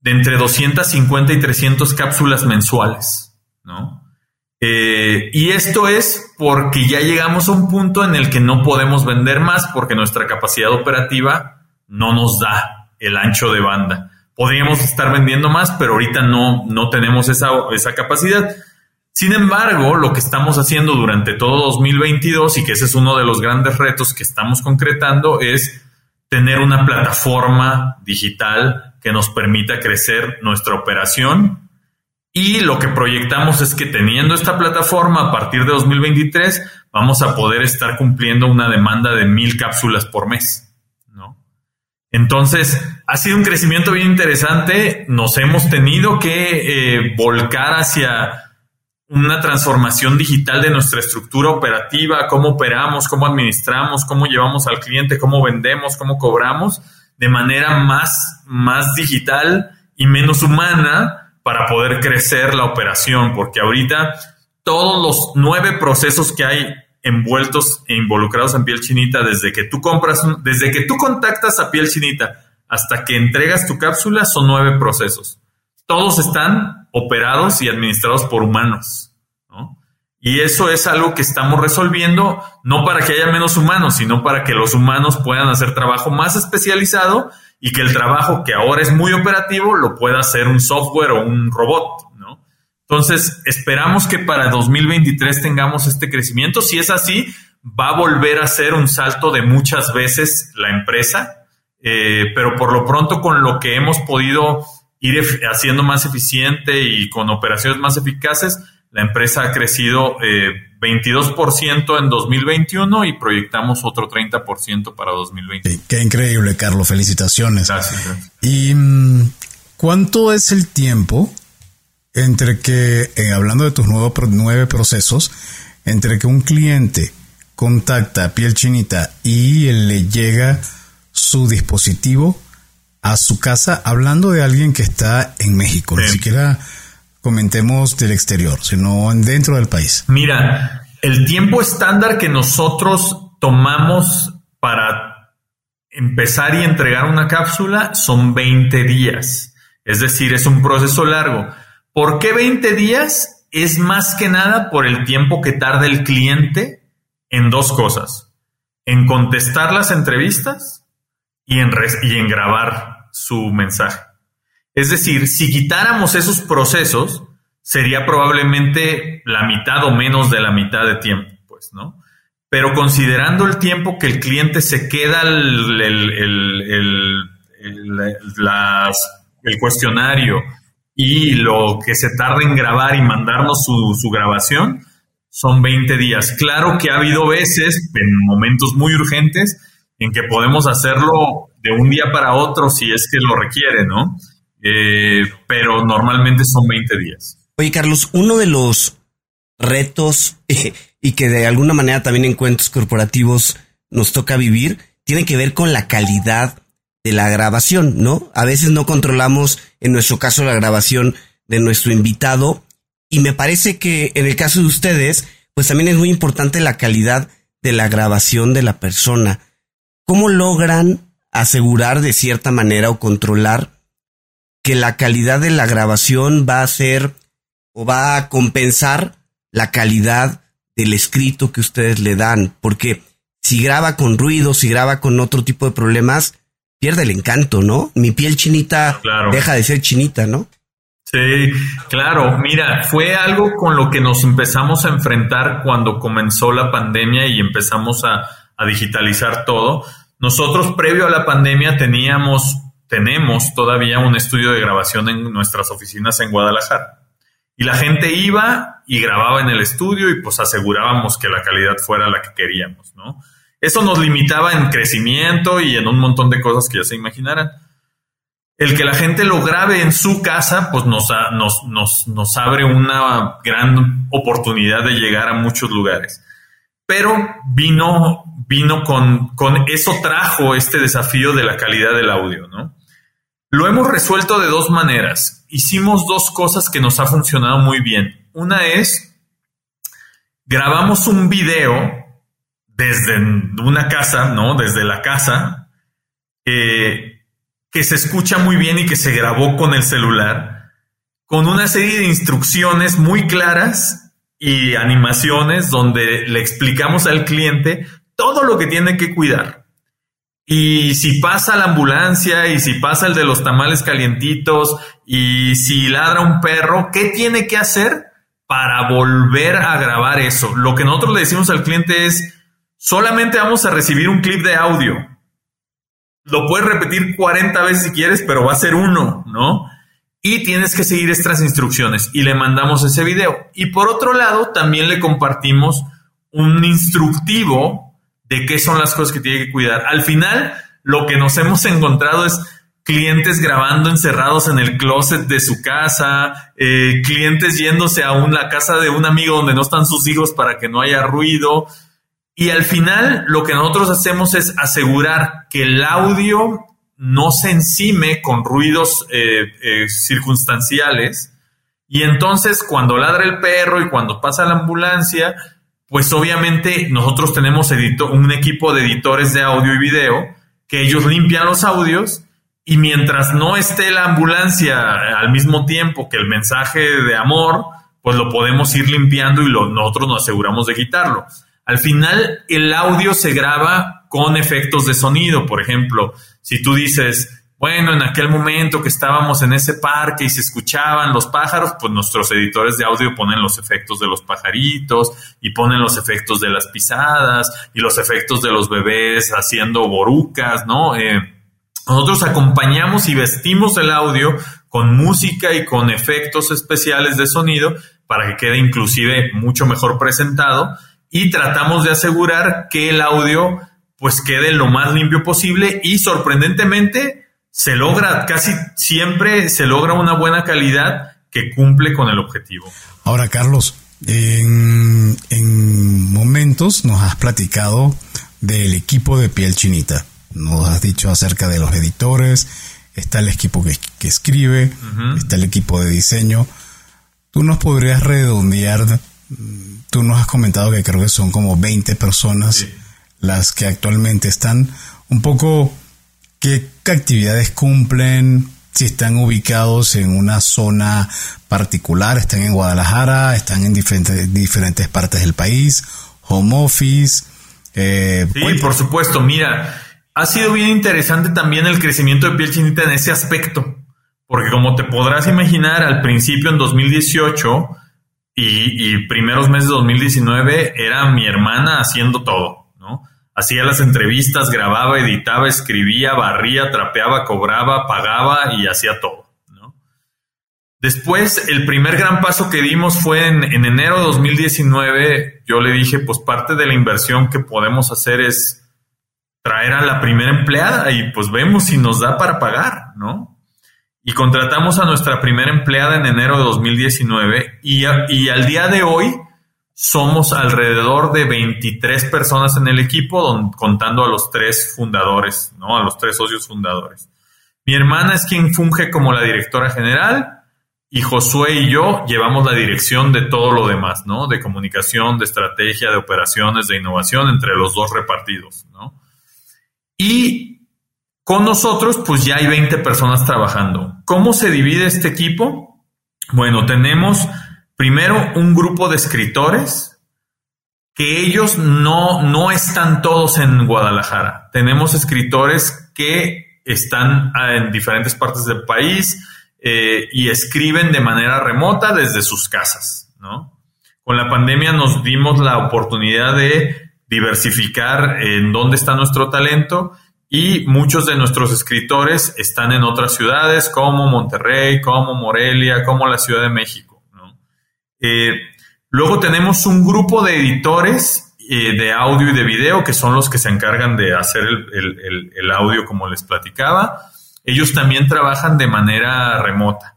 de entre 250 y 300 cápsulas mensuales, ¿no? Eh, y esto es porque ya llegamos a un punto en el que no podemos vender más porque nuestra capacidad operativa no nos da el ancho de banda. Podríamos estar vendiendo más, pero ahorita no, no tenemos esa, esa capacidad. Sin embargo, lo que estamos haciendo durante todo 2022 y que ese es uno de los grandes retos que estamos concretando es tener una plataforma digital que nos permita crecer nuestra operación y lo que proyectamos es que teniendo esta plataforma a partir de 2023 vamos a poder estar cumpliendo una demanda de mil cápsulas por mes. ¿no? Entonces, ha sido un crecimiento bien interesante. Nos hemos tenido que eh, volcar hacia una transformación digital de nuestra estructura operativa, cómo operamos, cómo administramos, cómo llevamos al cliente, cómo vendemos, cómo cobramos, de manera más, más digital y menos humana para poder crecer la operación, porque ahorita todos los nueve procesos que hay envueltos e involucrados en piel chinita, desde que tú compras, desde que tú contactas a piel chinita hasta que entregas tu cápsula, son nueve procesos. Todos están operados y administrados por humanos. Y eso es algo que estamos resolviendo, no para que haya menos humanos, sino para que los humanos puedan hacer trabajo más especializado y que el trabajo que ahora es muy operativo lo pueda hacer un software o un robot, ¿no? Entonces, esperamos que para 2023 tengamos este crecimiento. Si es así, va a volver a ser un salto de muchas veces la empresa, eh, pero por lo pronto con lo que hemos podido ir haciendo más eficiente y con operaciones más eficaces, la empresa ha crecido eh, 22% en 2021 y proyectamos otro 30% para 2020. qué increíble, Carlos. Felicitaciones. Gracias. ¿Y mm, cuánto es el tiempo entre que, eh, hablando de tus nuevos nueve procesos, entre que un cliente contacta a piel chinita y le llega su dispositivo a su casa, hablando de alguien que está en México, ni siquiera comentemos del exterior, sino dentro del país? Mira, el tiempo estándar que nosotros tomamos para empezar y entregar una cápsula son 20 días. Es decir, es un proceso largo. ¿Por qué 20 días? Es más que nada por el tiempo que tarda el cliente en dos cosas. En contestar las entrevistas y en, y en grabar su mensaje. Es decir, si quitáramos esos procesos, sería probablemente la mitad o menos de la mitad de tiempo, pues, ¿no? Pero considerando el tiempo que el cliente se queda el, el, el, cuestionario y lo que se tarda en grabar y mandarnos su, su grabación, son 20 días. Claro que ha habido veces, en momentos muy urgentes, en que podemos hacerlo de un día para otro si es que lo requiere, ¿no? Eh, pero normalmente son 20 días. Oye, Carlos, uno de los retos y que de alguna manera también en cuentos corporativos nos toca vivir, tiene que ver con la calidad de la grabación, ¿no? A veces no controlamos, en nuestro caso, la grabación de nuestro invitado y me parece que en el caso de ustedes, pues también es muy importante la calidad de la grabación de la persona. ¿Cómo logran asegurar de cierta manera o controlar que la calidad de la grabación va a ser o va a compensar la calidad del escrito que ustedes le dan, porque si graba con ruido, si graba con otro tipo de problemas, pierde el encanto, ¿no? Mi piel chinita deja de ser chinita, ¿no? Sí, claro. Mira, fue algo con lo que nos empezamos a enfrentar cuando comenzó la pandemia y empezamos a, a digitalizar todo. Nosotros, previo a la pandemia, teníamos tenemos todavía un estudio de grabación en nuestras oficinas en Guadalajara. Y la gente iba y grababa en el estudio y pues asegurábamos que la calidad fuera la que queríamos, ¿no? Eso nos limitaba en crecimiento y en un montón de cosas que ya se imaginarán. El que la gente lo grabe en su casa, pues nos, nos, nos, nos abre una gran oportunidad de llegar a muchos lugares. Pero vino, vino con, con eso trajo este desafío de la calidad del audio, ¿no? Lo hemos resuelto de dos maneras. Hicimos dos cosas que nos ha funcionado muy bien. Una es, grabamos un video desde una casa, ¿no? Desde la casa, eh, que se escucha muy bien y que se grabó con el celular, con una serie de instrucciones muy claras y animaciones donde le explicamos al cliente todo lo que tiene que cuidar. Y si pasa la ambulancia y si pasa el de los tamales calientitos y si ladra un perro, ¿qué tiene que hacer para volver a grabar eso? Lo que nosotros le decimos al cliente es, solamente vamos a recibir un clip de audio. Lo puedes repetir 40 veces si quieres, pero va a ser uno, ¿no? Y tienes que seguir estas instrucciones y le mandamos ese video. Y por otro lado, también le compartimos un instructivo de qué son las cosas que tiene que cuidar. Al final, lo que nos hemos encontrado es clientes grabando encerrados en el closet de su casa, eh, clientes yéndose a la casa de un amigo donde no están sus hijos para que no haya ruido. Y al final lo que nosotros hacemos es asegurar que el audio no se encime con ruidos eh, eh, circunstanciales. Y entonces cuando ladra el perro y cuando pasa la ambulancia, pues obviamente nosotros tenemos un equipo de editores de audio y video que ellos limpian los audios y mientras no esté la ambulancia al mismo tiempo que el mensaje de amor, pues lo podemos ir limpiando y nosotros nos aseguramos de quitarlo. Al final, el audio se graba con efectos de sonido. Por ejemplo, si tú dices, bueno, en aquel momento que estábamos en ese parque y se escuchaban los pájaros, pues nuestros editores de audio ponen los efectos de los pajaritos y ponen los efectos de las pisadas y los efectos de los bebés haciendo borucas, ¿no? Eh, nosotros acompañamos y vestimos el audio con música y con efectos especiales de sonido para que quede inclusive mucho mejor presentado y tratamos de asegurar que el audio pues quede lo más limpio posible y sorprendentemente se logra, casi siempre se logra una buena calidad que cumple con el objetivo. Ahora, Carlos, en, momentos nos has platicado del equipo de piel chinita. Nos has dicho acerca de los editores, está el equipo que, escribe, está el equipo de diseño. Tú nos podrías redondear, tú nos has comentado que creo que son como 20 personas las que actualmente están un poco qué actividades cumplen, si están ubicados en una zona particular, están en Guadalajara, están en diferentes, diferentes partes del país, home office. Eh, sí, por supuesto, mira, ha sido bien interesante también el crecimiento de piel chinita en ese aspecto, porque como te podrás imaginar, al principio en 2018 y, y primeros meses de 2019 era mi hermana haciendo todo hacía las entrevistas, grababa, editaba, escribía, barría, trapeaba, cobraba, pagaba y hacía todo. Después, el primer gran paso que dimos fue en, enero de 2019. Yo le dije, pues parte de la inversión que podemos hacer es traer a la primera empleada y pues vemos si nos da para pagar, ¿no? Y contratamos a nuestra primera empleada en enero de 2019 y, y al día de hoy somos alrededor de 23 personas en el equipo, contando a los tres fundadores, ¿no? A los tres socios fundadores. Mi hermana es quien funge como la directora general y Josué y yo llevamos la dirección de todo lo demás, ¿no? De comunicación, de estrategia, de operaciones, de innovación entre los dos repartidos, ¿no? Y con nosotros, pues ya hay 20 personas trabajando. ¿Cómo se divide este equipo? Bueno, tenemos primero un grupo de escritores que ellos no, no están todos en Guadalajara. Tenemos escritores que están ah, en diferentes partes del país eh, y escriben de manera remota desde sus casas. Con la pandemia nos dimos la oportunidad de diversificar en dónde está nuestro talento y muchos de nuestros escritores están en otras ciudades como Monterrey, como Morelia, como la Ciudad de México. Eh, luego tenemos un grupo de editores eh, de audio y de video, que son los que se encargan de hacer el, audio como les platicaba. Ellos también trabajan de manera remota.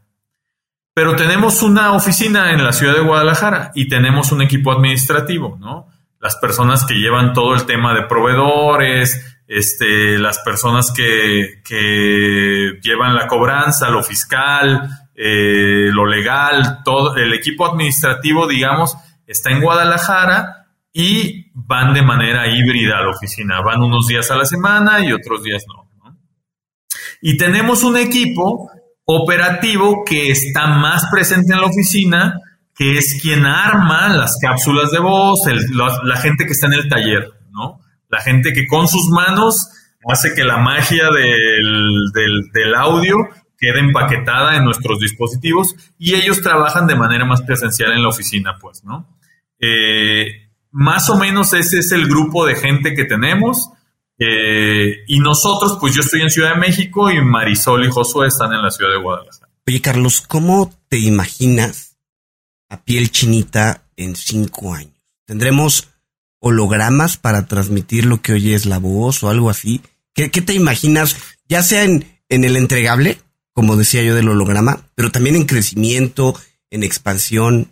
Pero tenemos una oficina en la ciudad de Guadalajara y tenemos un equipo administrativo, ¿no? Las personas que llevan todo el tema de proveedores, este, las personas que, que llevan la cobranza, lo fiscal, eh, lo legal, todo el equipo administrativo, digamos, está en Guadalajara y van de manera híbrida a la oficina. Van unos días a la semana y otros días no. Y tenemos un equipo operativo que está más presente en la oficina, que es quien arma las cápsulas de voz, la, gente que está en el taller, ¿no? La gente que con sus manos hace que la magia del, del audio quede empaquetada en nuestros dispositivos y ellos trabajan de manera más presencial en la oficina, pues, ¿no? Eh, más o menos ese es el grupo de gente que tenemos. Eh, y nosotros, pues yo estoy en Ciudad de México y Marisol y Josué están en la ciudad de Guadalajara. Oye, Carlos, ¿cómo te imaginas a piel chinita en cinco años? ¿Tendremos hologramas para transmitir lo que hoy es la voz o algo así? ¿Qué, te imaginas? Ya sea en el entregable, como decía yo del holograma, pero también en crecimiento, en expansión.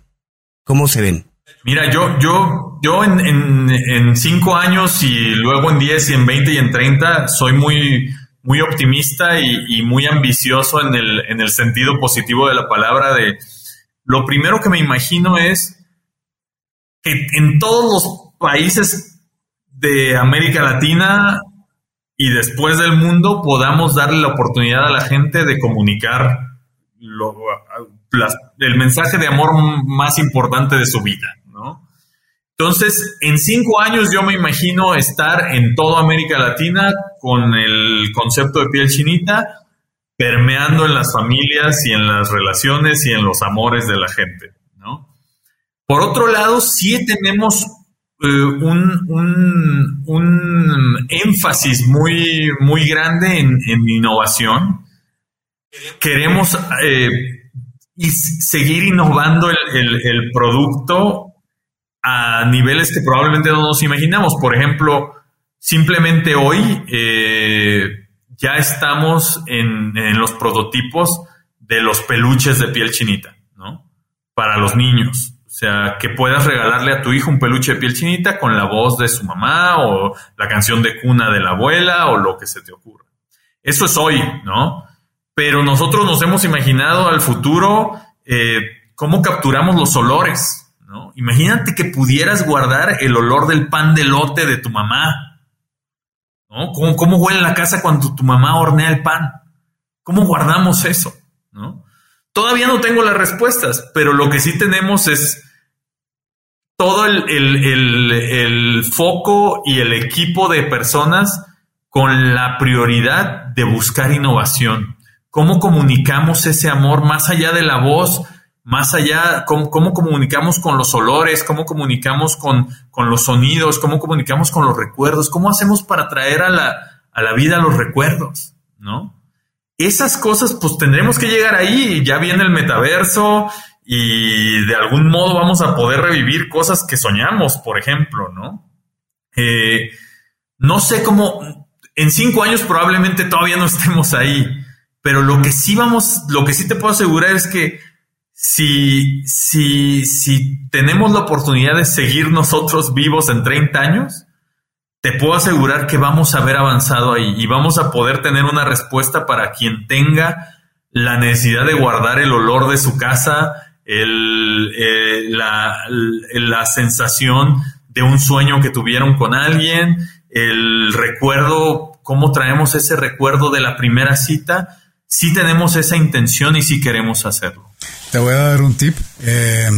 ¿Cómo se ven? Mira, yo, yo, yo en, cinco años y luego en diez y en veinte y en treinta soy muy, muy optimista y, muy ambicioso en el, en el sentido positivo de la palabra de lo primero que me imagino es que en todos los países de América Latina y después del mundo podamos darle la oportunidad a la gente de comunicar el mensaje de amor más importante de su vida. Entonces, en cinco años yo me imagino estar en toda América Latina con el concepto de piel chinita, permeando en las familias y en las relaciones y en los amores de la gente, ¿no? Por otro lado, sí tenemos eh, un, énfasis muy, muy grande en, innovación. Queremos eh, seguir innovando el producto a niveles que probablemente no nos imaginamos. Por ejemplo, simplemente hoy eh, ya estamos en, los prototipos de los peluches de piel chinita, ¿no? Para los niños. O sea, que puedas regalarle a tu hijo un peluche de piel chinita con la voz de su mamá o la canción de cuna de la abuela o lo que se te ocurra. Eso es hoy, ¿no? Pero nosotros nos hemos imaginado al futuro eh, cómo capturamos los olores, Imagínate que pudieras guardar el olor del pan de lote de tu mamá. ¿no? ¿Cómo, huele la casa cuando tu mamá hornea el pan? ¿Cómo guardamos eso? ¿no? Todavía no tengo las respuestas, pero lo que sí tenemos es todo el, el foco y el equipo de personas con la prioridad de buscar innovación. ¿Cómo comunicamos ese amor más allá de la voz? más allá, cómo, comunicamos con los olores, cómo comunicamos con, con, los sonidos, cómo comunicamos con los recuerdos, cómo hacemos para traer a la, a la vida los recuerdos, ¿no? Esas cosas, pues tendremos que llegar ahí, ya viene el metaverso y de algún modo vamos a poder revivir cosas que soñamos, por ejemplo, ¿no? Eh, no sé cómo, en cinco años probablemente todavía no estemos ahí, pero lo que sí vamos, lo que sí te puedo asegurar es que si, si, si tenemos la oportunidad de seguir nosotros vivos en 30 años, te puedo asegurar que vamos a haber avanzado ahí y vamos a poder tener una respuesta para quien tenga la necesidad de guardar el olor de su casa, el, eh, la, sensación de un sueño que tuvieron con alguien, el recuerdo, cómo traemos ese recuerdo de la primera cita, si tenemos esa intención y si queremos hacerlo. Te voy a dar un tip. Eh,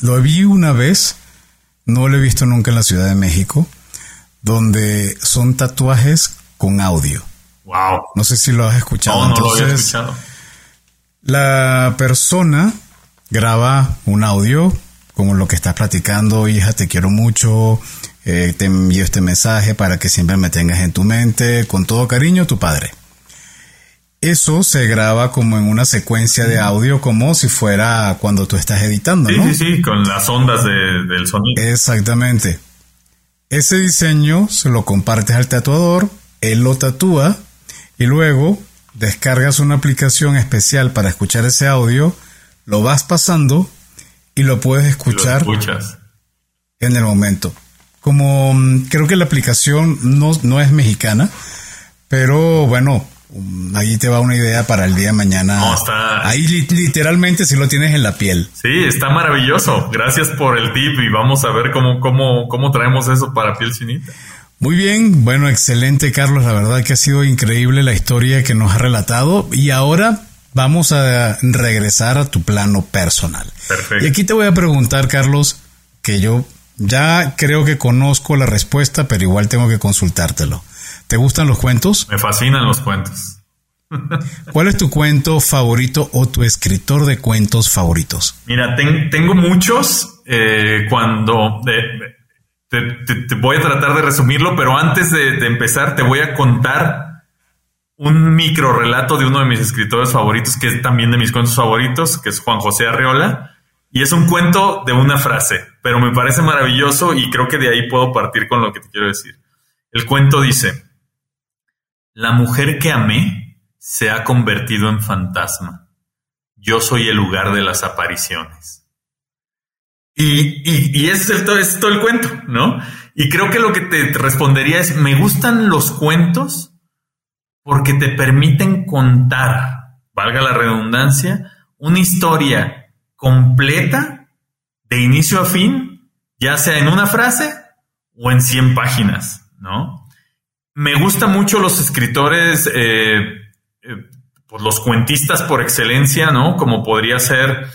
lo vi una vez, no lo he visto nunca en la Ciudad de México, donde son tatuajes con audio. Wow. No sé si lo has escuchado. No, no lo he escuchado. La persona graba un audio como lo que estás platicando, hija, te quiero mucho, eh, te envío este mensaje para que siempre me tengas en tu mente, con todo cariño, tu padre. Eso se graba como en una secuencia de audio, como si fuera cuando tú estás editando, ¿no? Sí, sí, sí, con las ondas del sonido. Exactamente. Ese diseño se lo compartes al tatuador, él lo tatúa y luego descargas una aplicación especial para escuchar ese audio, lo vas pasando y lo puedes escuchar en el momento. Como mm, creo que la aplicación no, no es mexicana, pero bueno, ahí te va una idea para el día de mañana. Ahí literalmente si lo tienes en la piel. Sí, está maravilloso. Gracias por el tip y vamos a ver cómo, cómo, cómo traemos eso para piel chinita. Muy bien, bueno, excelente Carlos, la verdad que ha sido increíble la historia que nos ha relatado y ahora vamos a regresar a tu plano personal. Perfecto. Y aquí te voy a preguntar, Carlos, que yo ya creo que conozco la respuesta, pero igual tengo que consultártelo. ¿Te gustan los cuentos? Me fascinan los cuentos. ¿Cuál es tu cuento favorito o tu escritor de cuentos favoritos? Mira, tengo muchos. Eh, cuando te, voy a tratar de resumirlo, pero antes de, empezar te voy a contar un micro relato de uno de mis escritores favoritos, que es también de mis cuentos favoritos, que es Juan José Arreola. Y es un cuento de una frase, pero me parece maravilloso y creo que de ahí puedo partir con lo que te quiero decir. El cuento dice, la mujer que amé se ha convertido en fantasma. Yo soy el lugar de las apariciones. Y, y, y es, todo, es todo el cuento, ¿no? Y creo que lo que te respondería es, me gustan los cuentos porque te permiten contar, valga la redundancia, una historia completa de inicio a fin, ya sea en una frase o en 100 páginas, ¿no? Me gustan mucho los escritores, eh, eh, pues los cuentistas por excelencia, ¿no? Como podría ser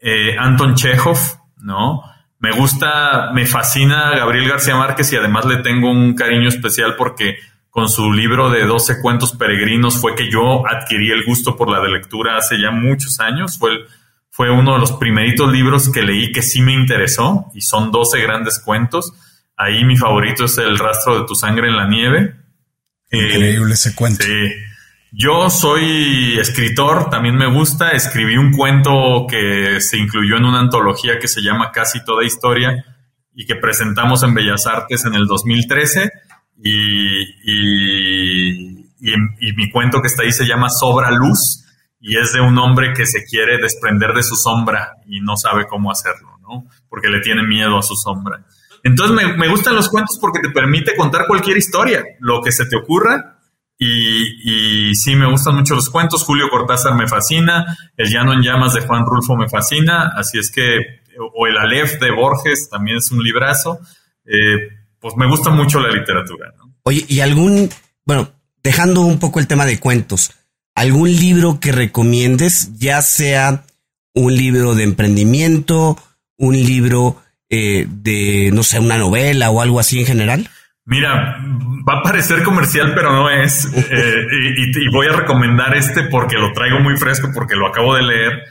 eh, Anton Chekhov, ¿no? Me gusta, me fascina Gabriel García Márquez y además le tengo un cariño especial porque con su libro de 12 cuentos peregrinos fue que yo adquirí el gusto por la de lectura hace ya muchos años. Fue, fue uno de los primeritos libros que leí que sí me interesó y son 12 grandes cuentos. Ahí mi favorito es El rastro de tu sangre en la nieve. Increíble ese cuento. Sí. Yo soy escritor, también me gusta. Escribí un cuento que se incluyó en una antología que se llama Casi Toda Historia y que presentamos en Bellas Artes en el 2013. Y, y, y, mi cuento que está ahí se llama Sobra Luz y es de un hombre que se quiere desprender de su sombra y no sabe cómo hacerlo, ¿no? Porque le tiene miedo a su sombra. Entonces me, gustan los cuentos porque te permite contar cualquier historia, lo que se te ocurra y, sí, me gustan mucho los cuentos. Julio Cortázar me fascina. El Llano en Llamas de Juan Rulfo me fascina. Así es que, o el Aleph de Borges también es un librazo. Eh, pues me gusta mucho la literatura. Oye, y algún, bueno, dejando un poco el tema de cuentos, algún libro que recomiendes, ya sea un libro de emprendimiento, un libro eh, de, no sé, una novela o algo así en general? Mira, va a parecer comercial, pero no es. Eh, y, voy a recomendar este porque lo traigo muy fresco, porque lo acabo de leer.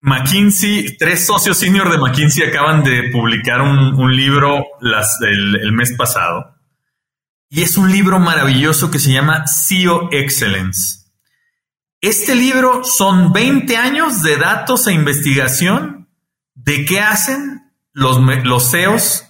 McKinsey, tres socios senior de McKinsey acaban de publicar un, libro las, el, mes pasado. Y es un libro maravilloso que se llama CEO Excellence. Este libro son 20 años de datos e investigación de qué hacen los, los CEOs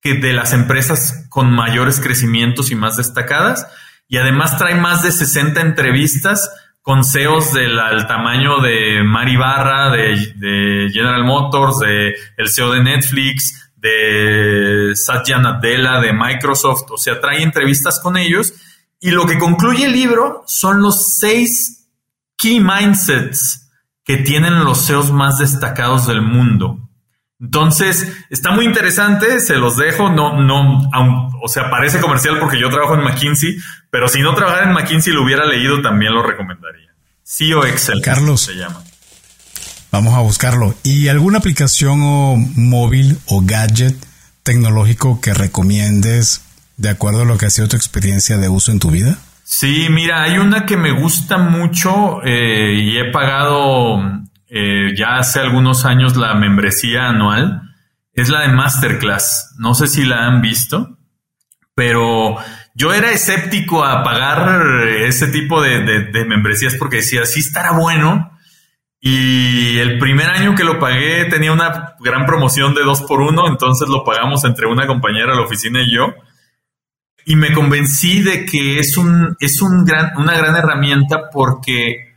que de las empresas con mayores crecimientos y más destacadas. Y además trae más de 60 entrevistas con CEOs del tamaño de Mari Barra, de, General Motors, de el CEO de Netflix, de Satya Nadella, de Microsoft. O sea, trae entrevistas con ellos. Y lo que concluye el libro son los seis key mindsets que tienen los CEOs más destacados del mundo. Entonces, está muy interesante, se los dejo, no, no, o sea, parece comercial porque yo trabajo en McKinsey, pero si no trabajara en McKinsey lo hubiera leído, también lo recomendaría. CEO Excel. Carlos. Se llama. Vamos a buscarlo. ¿Y alguna aplicación o móvil o gadget tecnológico que recomiendes de acuerdo a lo que ha sido tu experiencia de uso en tu vida? Sí, mira, hay una que me gusta mucho eh, y he pagado eh, ya hace algunos años la membresía anual, es la de Masterclass. No sé si la han visto, pero yo era escéptico a pagar ese tipo de, membresías porque decía, sí estará bueno. Y el primer año que lo pagué tenía una gran promoción de dos por uno, entonces lo pagamos entre una compañera de la oficina y yo. Y me convencí de que es, un, es un gran, una gran herramienta porque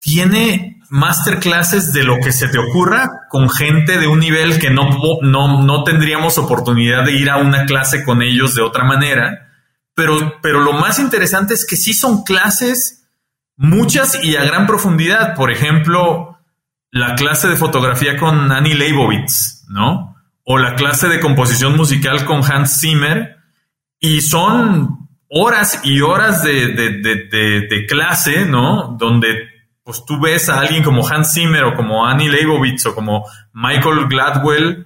tiene masterclasses de lo que se te ocurra con gente de un nivel que no, no, no tendríamos oportunidad de ir a una clase con ellos de otra manera. Pero, pero lo más interesante es que sí son clases muchas y a gran profundidad. Por ejemplo, la clase de fotografía con Annie Leibovitz, ¿no? O la clase de composición musical con Hans Zimmer. Y son horas y horas de, de clase, ¿no? Donde pues tú ves a alguien como Hans Zimmer o como Annie Leibovitz o como Michael Gladwell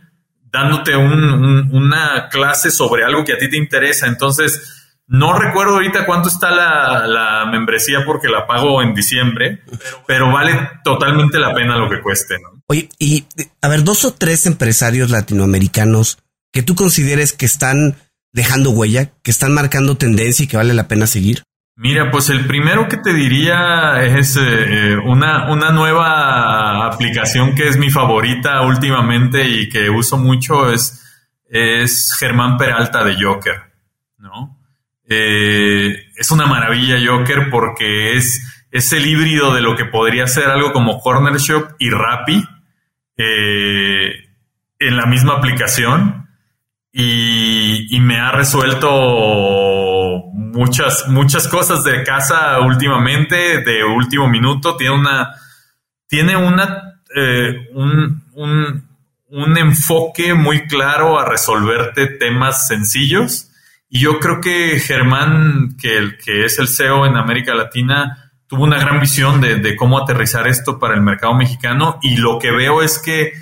dándote una clase sobre algo que a ti te interesa. Entonces, no recuerdo ahorita cuánto está la, membresía porque la pago en diciembre, pero vale totalmente la pena lo que cueste. Oye, y a ver, dos o tres empresarios latinoamericanos que tú consideres que están dejando huella, que están marcando tendencia y que vale la pena seguir. Mira, pues el primero que te diría es eh, una, una nueva aplicación que es mi favorita últimamente y que uso mucho es, es Germán Peralta de Joker, ¿no? Eh, es una maravilla Joker porque es, es el híbrido de lo que podría ser algo como Corner Shop y Rappi eh, en la misma aplicación y, me ha resuelto muchas, muchas cosas de casa últimamente, de último minuto. Tiene una, tiene una, eh, un, un, un, enfoque muy claro a resolverte temas sencillos. Y yo creo que Germán, que, que es el CEO en América Latina, tuvo una gran visión de, de cómo aterrizar esto para el mercado mexicano. Y lo que veo es que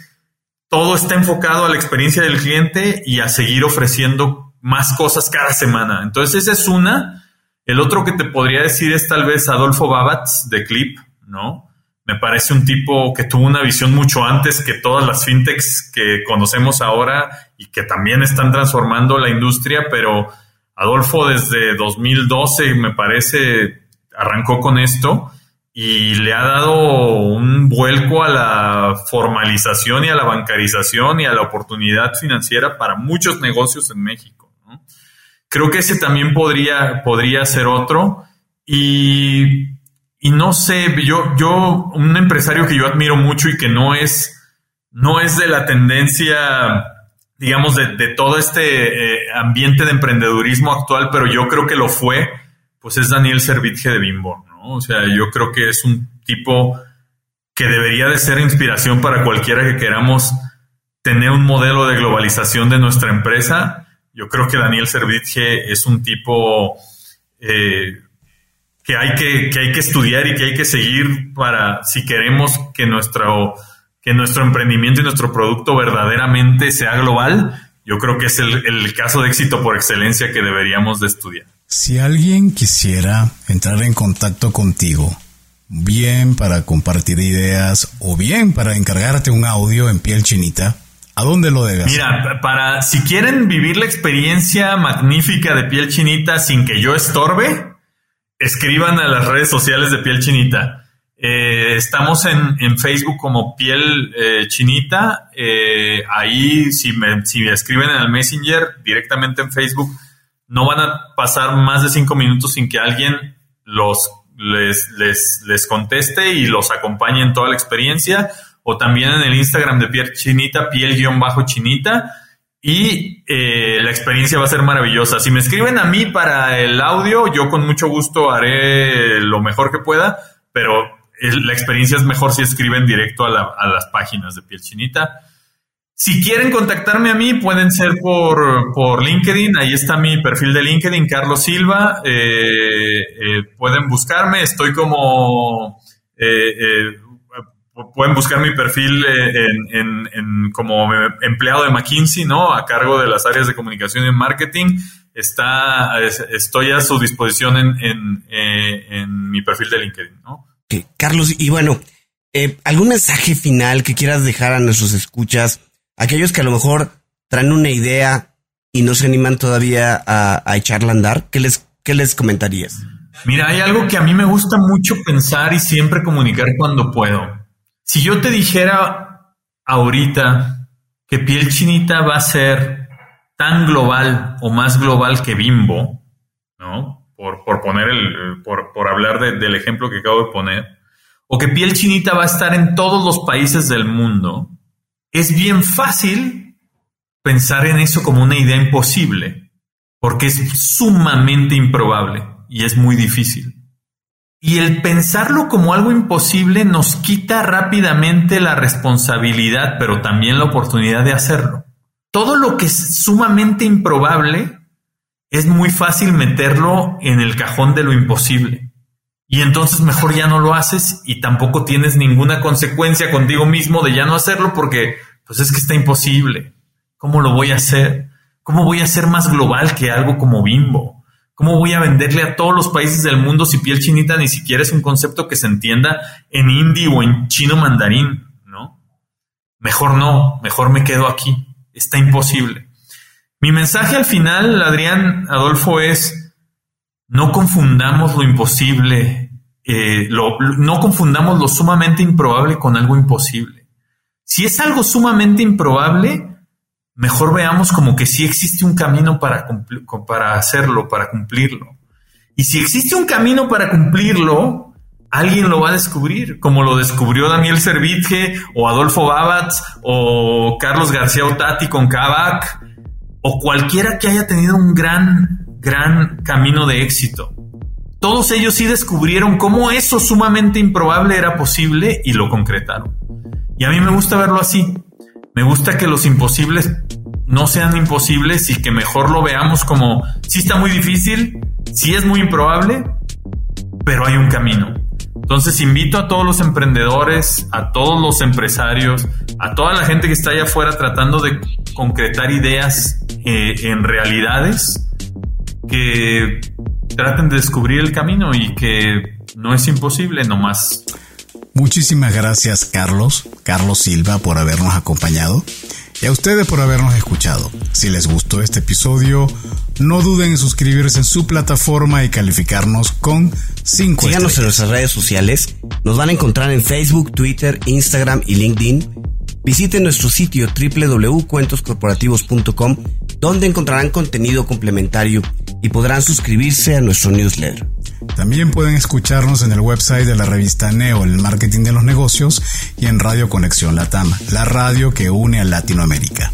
todo está enfocado a la experiencia del cliente y a seguir ofreciendo más cosas cada semana. Entonces, esa es una. El otro que te podría decir es tal vez Adolfo Babatz de Clip, ¿no? Me parece un tipo que tuvo una visión mucho antes que todas las fintechs que conocemos ahora y que también están transformando la industria, pero Adolfo desde 2012 me parece arrancó con esto y le ha dado un vuelco a la formalización y a la bancarización y a la oportunidad financiera para muchos negocios en México. Creo que ese también podría, podría ser otro. Y, no sé, yo, yo, un empresario que yo admiro mucho y que no es, no es de la tendencia, digamos, de, todo este eh, ambiente de emprendedurismo actual, pero yo creo que lo fue, pues es Daniel Servitje de Bimbo. O sea, yo creo que es un tipo que debería de ser inspiración para cualquiera que queramos tener un modelo de globalización de nuestra empresa yo creo que Daniel Servitje es un tipo eh, que, hay que, hay que estudiar y que hay que seguir para, si queremos que nuestro, que nuestro emprendimiento y nuestro producto verdaderamente sea global, yo creo que es el, el caso de éxito por excelencia que deberíamos de estudiar. Si alguien quisiera entrar en contacto contigo, bien para compartir ideas o bien para encargarte un audio en piel chinita, ¿A dónde lo debes? Mira, para si quieren vivir la experiencia magnífica de piel chinita sin que yo estorbe, escriban a las redes sociales de piel chinita. Eh, estamos en, Facebook como piel eh, chinita. Eh, ahí, si me, si me escriben en el Messenger directamente en Facebook, no van a pasar más de cinco minutos sin que alguien los les, les, les conteste y los acompañe en toda la experiencia o también en el Instagram de Piel Chinita, piel-chinita. Y eh, la experiencia va a ser maravillosa. Si me escriben a mí para el audio, yo con mucho gusto haré lo mejor que pueda, pero la experiencia es mejor si escriben directo a, las páginas de Piel Chinita. Si quieren contactarme a mí, pueden ser por, por LinkedIn. Ahí está mi perfil de LinkedIn, Carlos Silva. Eh, eh, pueden buscarme. Estoy como pueden buscar mi perfil eh, en, como empleado de McKinsey, ¿no? A cargo de las áreas de comunicación y marketing. Está, estoy a su disposición en, eh, mi perfil de LinkedIn, ¿no? Carlos, y bueno, eh, ¿algún mensaje final que quieras dejar a nuestros escuchas? Aquellos que a lo mejor traen una idea y no se animan todavía a, echarla a andar, ¿qué les, qué les comentarías? Mira, hay algo que a mí me gusta mucho pensar y siempre comunicar cuando puedo Si yo te dijera ahorita que piel chinita va a ser tan global o más global que Bimbo, ¿no? Por, poner el, por, por hablar del ejemplo que acabo de poner, o que piel chinita va a estar en todos los países del mundo, es bien fácil pensar en eso como una idea imposible, porque es sumamente improbable y es muy difícil. Y el pensarlo como algo imposible nos quita rápidamente la responsabilidad, pero también la oportunidad de hacerlo. Todo lo que es sumamente improbable es muy fácil meterlo en el cajón de lo imposible. Y entonces mejor ya no lo haces y tampoco tienes ninguna consecuencia contigo mismo de ya no hacerlo porque pues es que está imposible. ¿Cómo lo voy a hacer? ¿Cómo voy a ser más global que algo como bimbo? ¿Cómo voy a venderle a todos los países del mundo si piel chinita ni siquiera es un concepto que se entienda en hindi o en chino mandarín? ¿No? Mejor no, mejor me quedo aquí. Está imposible. Mi mensaje al final, Adrián Adolfo, es no confundamos lo imposible, eh, no confundamos lo sumamente improbable con algo imposible. Si es algo sumamente improbable, mejor veamos como que sí existe un camino para, para hacerlo, para cumplirlo. Y si existe un camino para cumplirlo, alguien lo va a descubrir, como lo descubrió Daniel Servitje o Adolfo Babatz o Carlos García Otati con Kavak o cualquiera que haya tenido un gran, gran camino de éxito. Todos ellos sí descubrieron cómo eso sumamente improbable era posible y lo concretaron. Y a mí me gusta verlo así. Me gusta que los imposibles no sean imposibles y que mejor lo veamos como si está muy difícil, si es muy improbable, pero hay un camino. Entonces invito a todos los emprendedores, a todos los empresarios, a toda la gente que está allá afuera tratando de concretar ideas eh, en realidades, que traten de descubrir el camino y que no es imposible nomás. Muchísimas gracias Carlos, Carlos Silva, por habernos acompañado y a ustedes por habernos escuchado. Si les gustó este episodio, no duden en suscribirse en su plataforma y calificarnos con 5 Síganos en nuestras redes sociales. Nos van a encontrar en Facebook, Twitter, Instagram y LinkedIn. Visiten nuestro sitio www.cuentoscorporativos.com donde encontrarán contenido complementario y podrán suscribirse a nuestro newsletter. También pueden escucharnos en el website de la revista Neo, el marketing de los negocios, y en Radio Conexión Latam, la radio que une a Latinoamérica.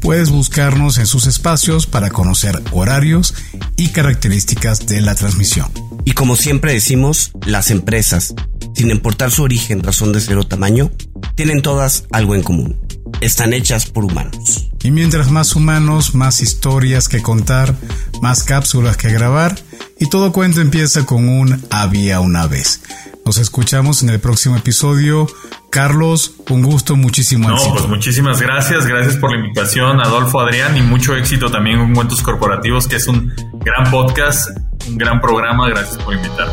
Puedes buscarnos en sus espacios para conocer horarios y características de la transmisión. Y como siempre decimos, las empresas, sin importar su origen, razón de ser o tamaño, tienen todas algo en común. Están hechas por humanos. Y mientras más humanos, más historias que contar, más cápsulas que grabar, y todo cuento empieza con un había una vez. Nos escuchamos en el próximo episodio. Carlos, un gusto, muchísimo no, éxito. Pues muchísimas gracias, gracias por la invitación, Adolfo, Adrián, y mucho éxito también con Cuentos Corporativos, que es un gran podcast, un gran programa. Gracias por invitarme.